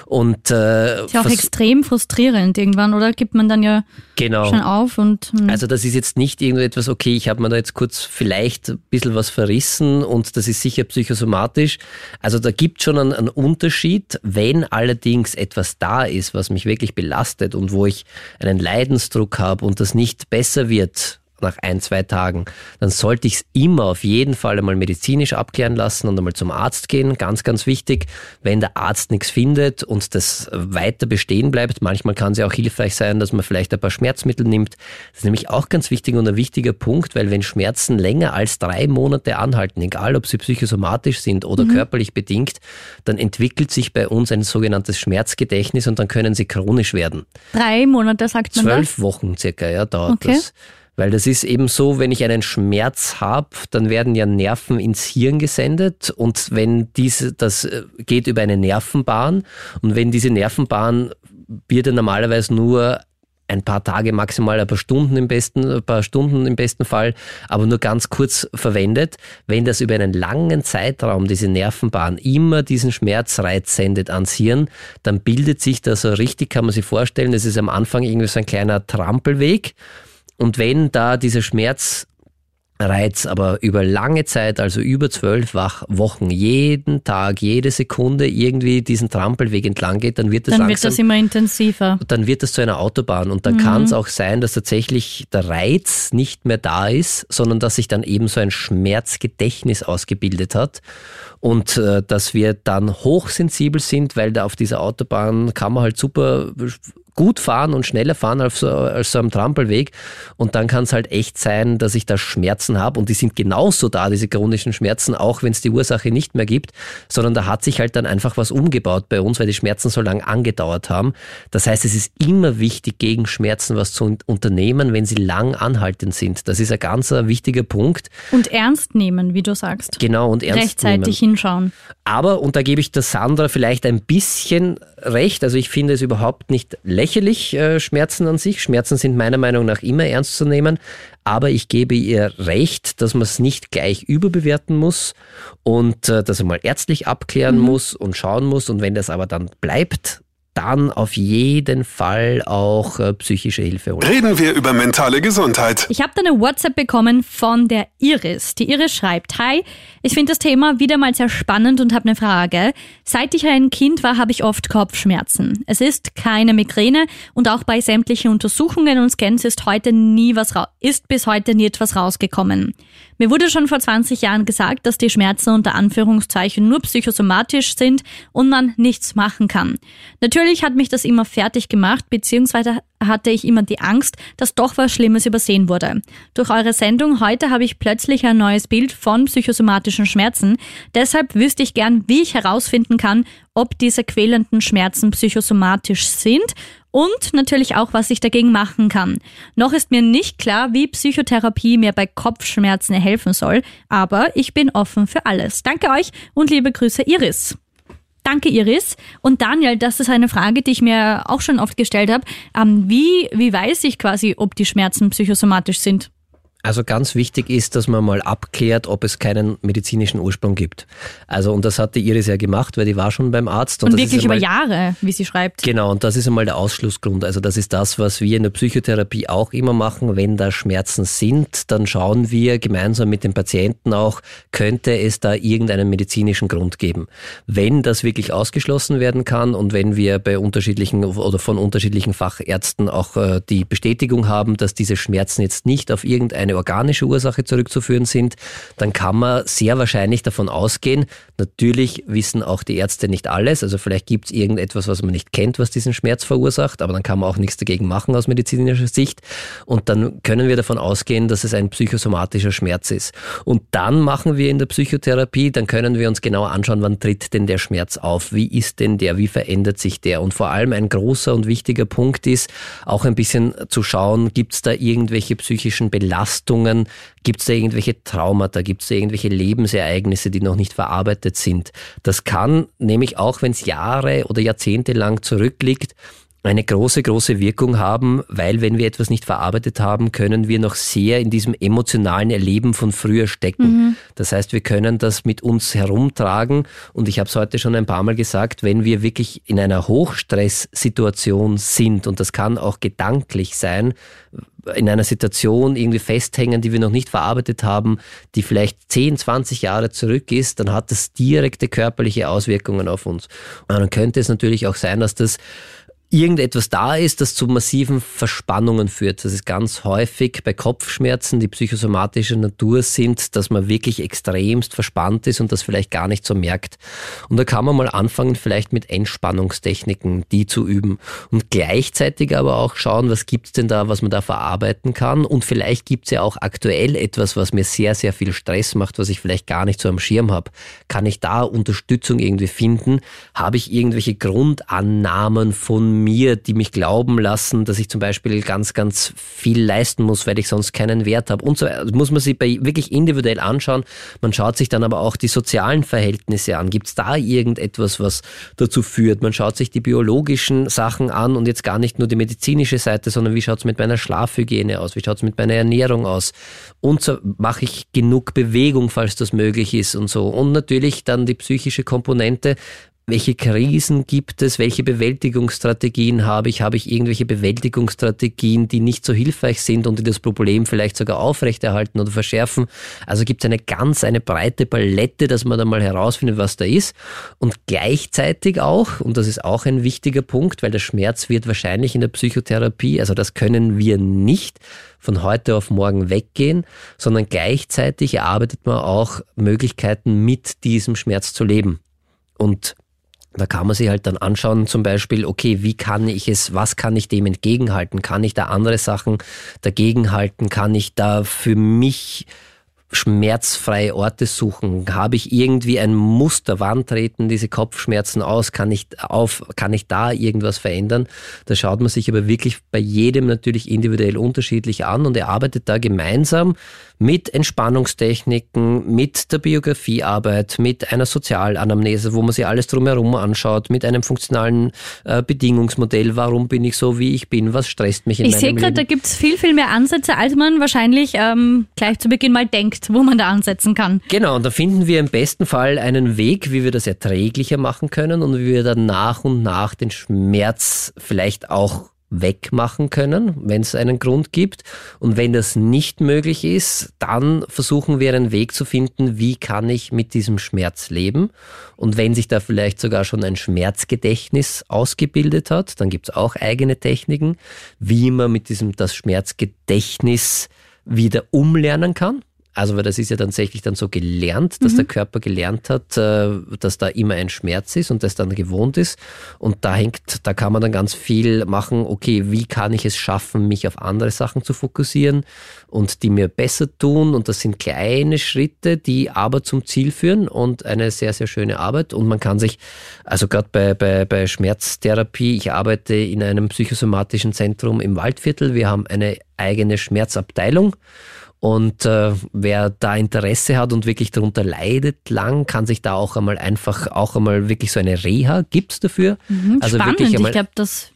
Und äh, ist ja auch extrem frustrierend irgendwann, oder gibt man dann ja genau. schon auf und hm. also das ist jetzt nicht irgendetwas, okay, ich habe mir da jetzt kurz vielleicht ein bisschen bisschen was verrissen und das ist sicher psychosomatisch. Also da gibt schon einen, einen Unterschied. Wenn allerdings etwas da ist, was mich wirklich belastet und wo ich einen Leidensdruck habe und das nicht besser wird, nach ein, zwei Tagen, dann sollte ich es immer auf jeden Fall einmal medizinisch abklären lassen und einmal zum Arzt gehen. Ganz, ganz wichtig. Wenn der Arzt nichts findet und das weiter bestehen bleibt, manchmal kann es ja auch hilfreich sein, dass man vielleicht ein paar Schmerzmittel nimmt. Das ist nämlich auch ganz wichtig und ein wichtiger Punkt, weil wenn Schmerzen länger als drei Monate anhalten, egal ob sie psychosomatisch sind oder mhm. körperlich bedingt, dann entwickelt sich bei uns ein sogenanntes Schmerzgedächtnis und dann können sie chronisch werden. Drei Monate sagt man Zwölf das? Wochen circa, ja, dauert okay. das. Weil das ist eben so, wenn ich einen Schmerz habe, dann werden ja Nerven ins Hirn gesendet und wenn diese, das äh, geht über eine Nervenbahn und wenn diese Nervenbahn wird ja normalerweise nur ein paar Tage, maximal ein paar Stunden im besten, ein paar Stunden im besten Fall, aber nur ganz kurz verwendet. Wenn das über einen langen Zeitraum diese Nervenbahn immer diesen Schmerzreiz sendet ans Hirn, dann bildet sich das so richtig, kann man sich vorstellen, das ist am Anfang irgendwie so ein kleiner Trampelweg Und wenn da dieser Schmerz Reiz aber über lange Zeit, also über zwölf Wochen, jeden Tag, jede Sekunde irgendwie diesen Trampelweg entlang geht, dann wird das dann langsam, wird das immer intensiver. Dann wird das zu einer Autobahn und dann mhm. kann es auch sein, dass tatsächlich der Reiz nicht mehr da ist, sondern dass sich dann eben so ein Schmerzgedächtnis ausgebildet hat und äh, dass wir dann hochsensibel sind, weil da auf dieser Autobahn kann man halt super gut fahren und schneller fahren als so, als so am Trampelweg. Und dann kann es halt echt sein, dass ich da Schmerzen habe. Und die sind genauso da, diese chronischen Schmerzen, auch wenn es die Ursache nicht mehr gibt, sondern da hat sich halt dann einfach was umgebaut bei uns, weil die Schmerzen so lange angedauert haben. Das heißt, es ist immer wichtig, gegen Schmerzen was zu unternehmen, wenn sie lang anhaltend sind. Das ist ein ganz wichtiger Punkt. Und ernst nehmen, wie du sagst. Genau, und ernst Rechtzeitig nehmen. hinschauen. Aber, und da gebe ich der Sandra vielleicht ein bisschen recht, also ich finde es überhaupt nicht lächerlich, äh, Schmerzen an sich. Schmerzen sind meiner Meinung nach immer ernst zu nehmen, aber ich gebe ihr recht, dass man es nicht gleich überbewerten muss und äh, dass man mal ärztlich abklären mhm. muss und schauen muss und wenn das aber dann bleibt, dann auf jeden Fall auch äh, psychische Hilfe holen. Reden wir über mentale Gesundheit. Ich habe da eine WhatsApp bekommen von der Iris. Die Iris schreibt, Hi, ich finde das Thema wieder mal sehr spannend und habe eine Frage. Seit ich ein Kind war, habe ich oft Kopfschmerzen. Es ist keine Migräne und auch bei sämtlichen Untersuchungen und Scans ist heute nie was ist bis heute nie etwas rausgekommen. Mir wurde schon vor 20 Jahren gesagt, dass die Schmerzen unter Anführungszeichen nur psychosomatisch sind und man nichts machen kann. Natürlich hat mich das immer fertig gemacht, beziehungsweise hatte ich immer die Angst, dass doch was Schlimmes übersehen wurde. Durch eure Sendung heute habe ich plötzlich ein neues Bild von psychosomatischen Schmerzen. Deshalb wüsste ich gern, wie ich herausfinden kann, ob diese quälenden Schmerzen psychosomatisch sind und natürlich auch, was ich dagegen machen kann. Noch ist mir nicht klar, wie Psychotherapie mir bei Kopfschmerzen helfen soll, aber ich bin offen für alles. Danke euch und liebe Grüße Iris. Danke, Iris. Und Daniel, das ist eine Frage, die ich mir auch schon oft gestellt habe. Ähm, wie, wie weiß ich quasi, ob die Schmerzen psychosomatisch sind? Also ganz wichtig ist, dass man mal abklärt, ob es keinen medizinischen Ursprung gibt. Also und das hat die Iris ja gemacht, weil die war schon beim Arzt. Und, und wirklich einmal, über Jahre, wie sie schreibt. Genau, und das ist einmal der Ausschlussgrund. Also das ist das, was wir in der Psychotherapie auch immer machen. Wenn da Schmerzen sind, dann schauen wir gemeinsam mit dem Patienten auch, könnte es da irgendeinen medizinischen Grund geben. Wenn das wirklich ausgeschlossen werden kann und wenn wir bei unterschiedlichen oder von unterschiedlichen Fachärzten auch äh, die Bestätigung haben, dass diese Schmerzen jetzt nicht auf irgendeine eine organische Ursache zurückzuführen sind, dann kann man sehr wahrscheinlich davon ausgehen, natürlich wissen auch die Ärzte nicht alles, also vielleicht gibt es irgendetwas, was man nicht kennt, was diesen Schmerz verursacht, aber dann kann man auch nichts dagegen machen aus medizinischer Sicht. Und dann können wir davon ausgehen, dass es ein psychosomatischer Schmerz ist. Und dann machen wir in der Psychotherapie, dann können wir uns genau anschauen, wann tritt denn der Schmerz auf, wie ist denn der, wie verändert sich der? Und vor allem ein großer und wichtiger Punkt ist, auch ein bisschen zu schauen, gibt es da irgendwelche psychischen Belastungen, Belastungen? Gibt es da irgendwelche Traumata? Gibt es da irgendwelche Lebensereignisse, die noch nicht verarbeitet sind? Das kann nämlich auch, wenn es Jahre oder Jahrzehnte lang zurückliegt, eine große, große Wirkung haben, weil wenn wir etwas nicht verarbeitet haben, können wir noch sehr in diesem emotionalen Erleben von früher stecken. Mhm. Das heißt, wir können das mit uns herumtragen und ich habe es heute schon ein paar Mal gesagt, wenn wir wirklich in einer Hochstresssituation sind und das kann auch gedanklich sein, in einer Situation irgendwie festhängen, die wir noch nicht verarbeitet haben, die vielleicht 10, 20 Jahre zurück ist, dann hat das direkte körperliche Auswirkungen auf uns. Und dann könnte es natürlich auch sein, dass das irgendetwas da ist, das zu massiven Verspannungen führt. Das ist ganz häufig bei Kopfschmerzen, die psychosomatischer Natur sind, dass man wirklich extremst verspannt ist und das vielleicht gar nicht so merkt. Und da kann man mal anfangen, vielleicht mit Entspannungstechniken, die zu üben. Und gleichzeitig aber auch schauen, was gibt's denn da, was man da verarbeiten kann. Und vielleicht gibt's ja auch aktuell etwas, was mir sehr, sehr viel Stress macht, was ich vielleicht gar nicht so am Schirm habe. Kann ich da Unterstützung irgendwie finden? Habe ich irgendwelche Grundannahmen von mir, die mich glauben lassen, dass ich zum Beispiel ganz, ganz viel leisten muss, weil ich sonst keinen Wert habe. Und so also muss man sich bei wirklich individuell anschauen. Man schaut sich dann aber auch die sozialen Verhältnisse an. Gibt es da irgendetwas, was dazu führt? Man schaut sich die biologischen Sachen an und jetzt gar nicht nur die medizinische Seite, sondern wie schaut es mit meiner Schlafhygiene aus? Wie schaut es mit meiner Ernährung aus? Und so mache ich genug Bewegung, falls das möglich ist und so. Und natürlich dann die psychische Komponente welche Krisen gibt es, welche Bewältigungsstrategien habe ich, habe ich irgendwelche Bewältigungsstrategien, die nicht so hilfreich sind und die das Problem vielleicht sogar aufrechterhalten oder verschärfen. Also gibt es eine ganz, eine breite Palette, dass man da mal herausfindet, was da ist. Und gleichzeitig auch, und das ist auch ein wichtiger Punkt, weil der Schmerz wird wahrscheinlich in der Psychotherapie, also das können wir nicht von heute auf morgen weggehen, sondern gleichzeitig erarbeitet man auch Möglichkeiten, mit diesem Schmerz zu leben. Und da kann man sich halt dann anschauen, zum Beispiel, okay, wie kann ich es, was kann ich dem entgegenhalten? Kann ich da andere Sachen dagegenhalten? Kann ich da für mich schmerzfreie Orte suchen? Habe ich irgendwie ein Muster? Wann treten diese Kopfschmerzen aus? Kann ich auf, kann ich da irgendwas verändern? Da schaut man sich aber wirklich bei jedem natürlich individuell unterschiedlich an und er arbeitet da gemeinsam mit Entspannungstechniken, mit der Biografiearbeit, mit einer Sozialanamnese, wo man sich alles drumherum anschaut, mit einem funktionalen äh, Bedingungsmodell. Warum bin ich so, wie ich bin? Was stresst mich in ich meinem sehe Leben? gerade, da gibt es viel, viel mehr Ansätze, als man wahrscheinlich ähm, gleich zu Beginn mal denkt, wo man da ansetzen kann. Genau, und da finden wir im besten Fall einen Weg, wie wir das erträglicher machen können und wie wir dann nach und nach den Schmerz vielleicht auch wegmachen können, wenn es einen Grund gibt. Und wenn das nicht möglich ist, dann versuchen wir einen Weg zu finden, wie kann ich mit diesem Schmerz leben. Und wenn sich da vielleicht sogar schon ein Schmerzgedächtnis ausgebildet hat, dann gibt es auch eigene Techniken, wie man mit diesem das Schmerzgedächtnis wieder umlernen kann. Also, weil das ist ja tatsächlich dann so gelernt, dass der Körper gelernt hat, äh, dass da immer ein Schmerz ist und das dann gewohnt ist. Und da hängt, da kann man dann ganz viel machen, okay, wie kann ich es schaffen, mich auf andere Sachen zu fokussieren und die mir besser tun. Und das sind kleine Schritte, die aber zum Ziel führen und eine sehr, sehr schöne Arbeit. Und man kann sich, also gerade bei, bei, bei Schmerztherapie, ich arbeite in einem psychosomatischen Zentrum im Waldviertel. Wir haben eine eigene Schmerzabteilung. Und äh, wer da Interesse hat und wirklich darunter leidet lang, kann sich da auch einmal einfach, auch einmal wirklich so eine Reha gibt's dafür. Mhm, also spannend. wirklich ich einmal, glaube, das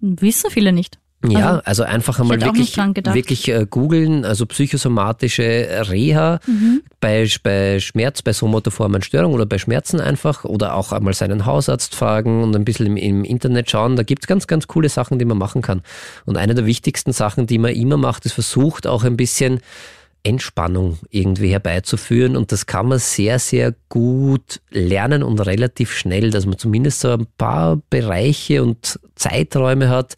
wissen viele nicht. Ja, also, also einfach einmal wirklich, wirklich äh, googeln, also psychosomatische Reha Mhm. bei, bei Schmerz, bei somatoformen Störungen oder bei Schmerzen einfach oder auch einmal seinen Hausarzt fragen und ein bisschen im, im Internet schauen. Da gibt's ganz, ganz coole Sachen, die man machen kann. Und eine der wichtigsten Sachen, die man immer macht, ist versucht auch ein bisschen Entspannung irgendwie herbeizuführen. Und das kann man sehr, sehr gut lernen und relativ schnell, dass man zumindest so ein paar Bereiche und Zeiträume hat,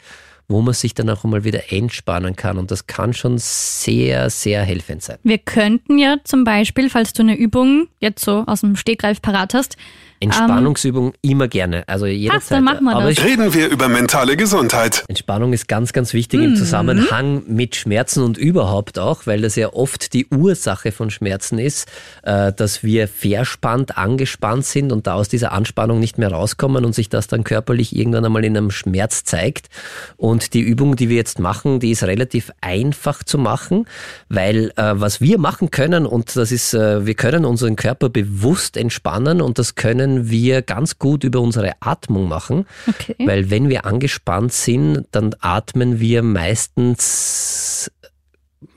wo man sich dann auch mal wieder entspannen kann. Und das kann schon sehr, sehr helfend sein. Wir könnten ja zum Beispiel, falls du eine Übung jetzt so aus dem Stegreif parat hast, Entspannungsübung immer gerne. Also jederzeit. Passt, dann machen wir Aber das. Reden wir über mentale Gesundheit. Entspannung ist ganz, ganz wichtig Mhm. im Zusammenhang mit Schmerzen und überhaupt auch, weil das ja oft die Ursache von Schmerzen ist, äh, dass wir verspannt, angespannt sind und da aus dieser Anspannung nicht mehr rauskommen und sich das dann körperlich irgendwann einmal in einem Schmerz zeigt. Und die Übung, die wir jetzt machen, die ist relativ einfach zu machen, weil äh, was wir machen können, und das ist, äh, wir können unseren Körper bewusst entspannen und das können wir ganz gut über unsere Atmung machen. Okay. Weil wenn wir angespannt sind, dann atmen wir meistens,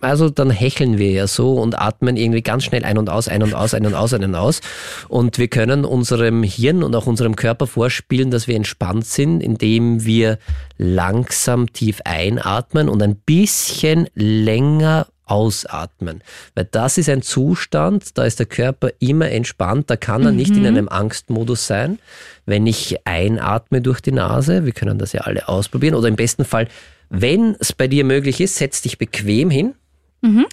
also dann hecheln wir ja so und atmen irgendwie ganz schnell ein und aus, ein und aus, ein und aus, ein und aus. Und wir können unserem Hirn und auch unserem Körper vorspielen, dass wir entspannt sind, indem wir langsam tief einatmen und ein bisschen länger ausatmen. Weil das ist ein Zustand, da ist der Körper immer entspannt, da kann er nicht in einem Angstmodus sein. Wenn ich einatme durch die Nase, wir können das ja alle ausprobieren, oder im besten Fall, wenn es bei dir möglich ist, setz dich bequem hin,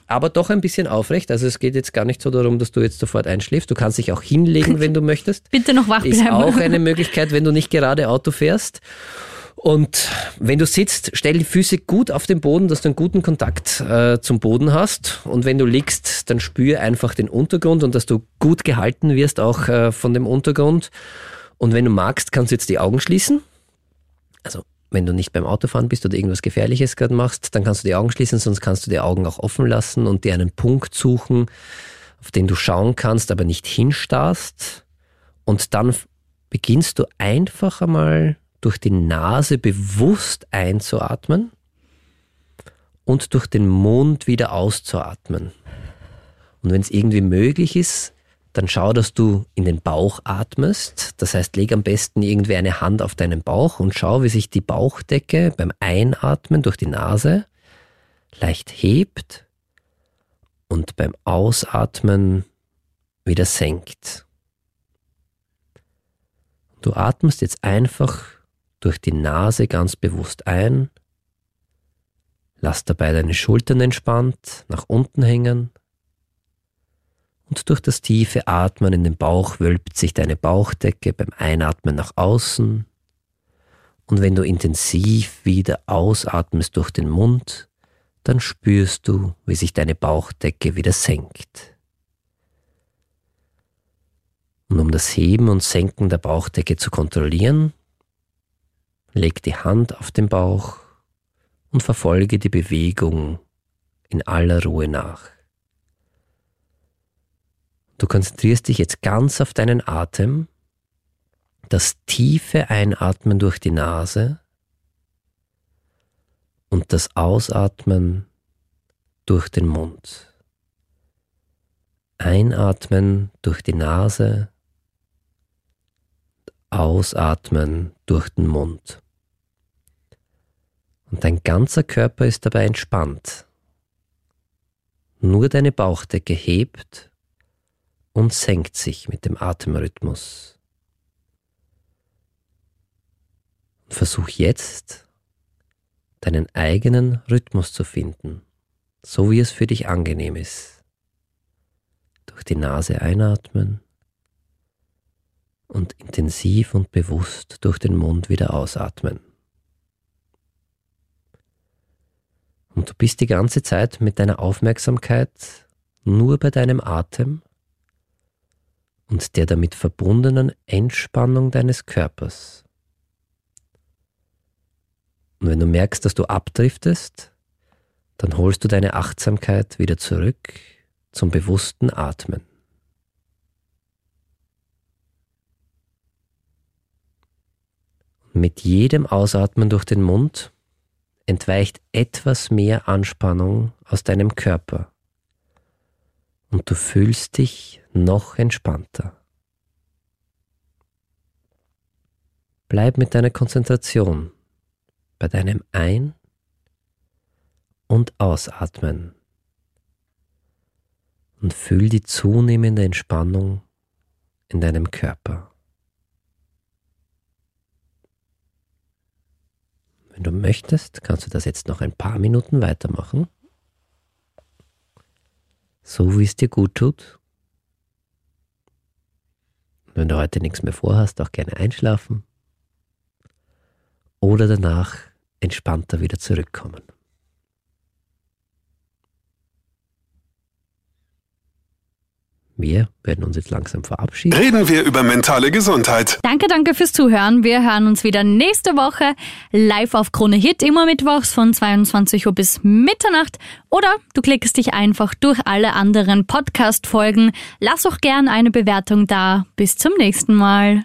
aber doch ein bisschen aufrecht. Also es geht jetzt gar nicht so darum, dass du jetzt sofort einschläfst. Du kannst dich auch hinlegen, wenn du möchtest. Bitte noch wach Ist bleiben. auch eine Möglichkeit, wenn du nicht gerade Auto fährst. Und wenn du sitzt, stell die Füße gut auf den Boden, dass du einen guten Kontakt äh, zum Boden hast. Und wenn du liegst, dann spüre einfach den Untergrund und dass du gut gehalten wirst, auch äh, von dem Untergrund. Und wenn du magst, kannst du jetzt die Augen schließen. Also wenn du nicht beim Autofahren bist oder irgendwas Gefährliches gerade machst, dann kannst du die Augen schließen, sonst kannst du die Augen auch offen lassen und dir einen Punkt suchen, auf den du schauen kannst, aber nicht hinstarrst. Und dann beginnst du einfach einmal durch die Nase bewusst einzuatmen und durch den Mund wieder auszuatmen. Und wenn es irgendwie möglich ist, dann schau, dass du in den Bauch atmest. Das heißt, leg am besten irgendwie eine Hand auf deinen Bauch und schau, wie sich die Bauchdecke beim Einatmen durch die Nase leicht hebt und beim Ausatmen wieder senkt. Du atmest jetzt einfach durch die Nase ganz bewusst ein, lass dabei deine Schultern entspannt nach unten hängen und durch das tiefe Atmen in den Bauch wölbt sich deine Bauchdecke beim Einatmen nach außen. Und wenn du intensiv wieder ausatmest durch den Mund, dann spürst du, wie sich deine Bauchdecke wieder senkt. Und um das Heben und Senken der Bauchdecke zu kontrollieren, leg die Hand auf den Bauch und verfolge die Bewegung in aller Ruhe nach. Du konzentrierst dich jetzt ganz auf deinen Atem, das tiefe Einatmen durch die Nase und das Ausatmen durch den Mund. Einatmen durch die Nase, ausatmen durch den Mund. Und dein ganzer Körper ist dabei entspannt. Nur deine Bauchdecke hebt und senkt sich mit dem Atemrhythmus. Versuch jetzt, deinen eigenen Rhythmus zu finden, so wie es für dich angenehm ist. Durch die Nase einatmen und intensiv und bewusst durch den Mund wieder ausatmen. Und du bist die ganze Zeit mit deiner Aufmerksamkeit nur bei deinem Atem und der damit verbundenen Entspannung deines Körpers. Und wenn du merkst, dass du abdriftest, dann holst du deine Achtsamkeit wieder zurück zum bewussten Atmen. Mit jedem Ausatmen durch den Mund entweicht etwas mehr Anspannung aus deinem Körper und du fühlst dich noch entspannter. Bleib mit deiner Konzentration bei deinem Ein- und Ausatmen und fühl die zunehmende Entspannung in deinem Körper. Wenn du möchtest, kannst du das jetzt noch ein paar Minuten weitermachen so wie es dir gut tut. Wenn du heute nichts mehr vorhast, auch gerne einschlafen oder danach entspannter wieder zurückkommen. Wir werden uns jetzt langsam verabschieden. Reden wir über mentale Gesundheit. Danke, danke fürs Zuhören. Wir hören uns wieder nächste Woche live auf Krone Hit, immer mittwochs von 22 Uhr bis Mitternacht. Oder du klickst dich einfach durch alle anderen Podcast-Folgen. Lass auch gern eine Bewertung da. Bis zum nächsten Mal.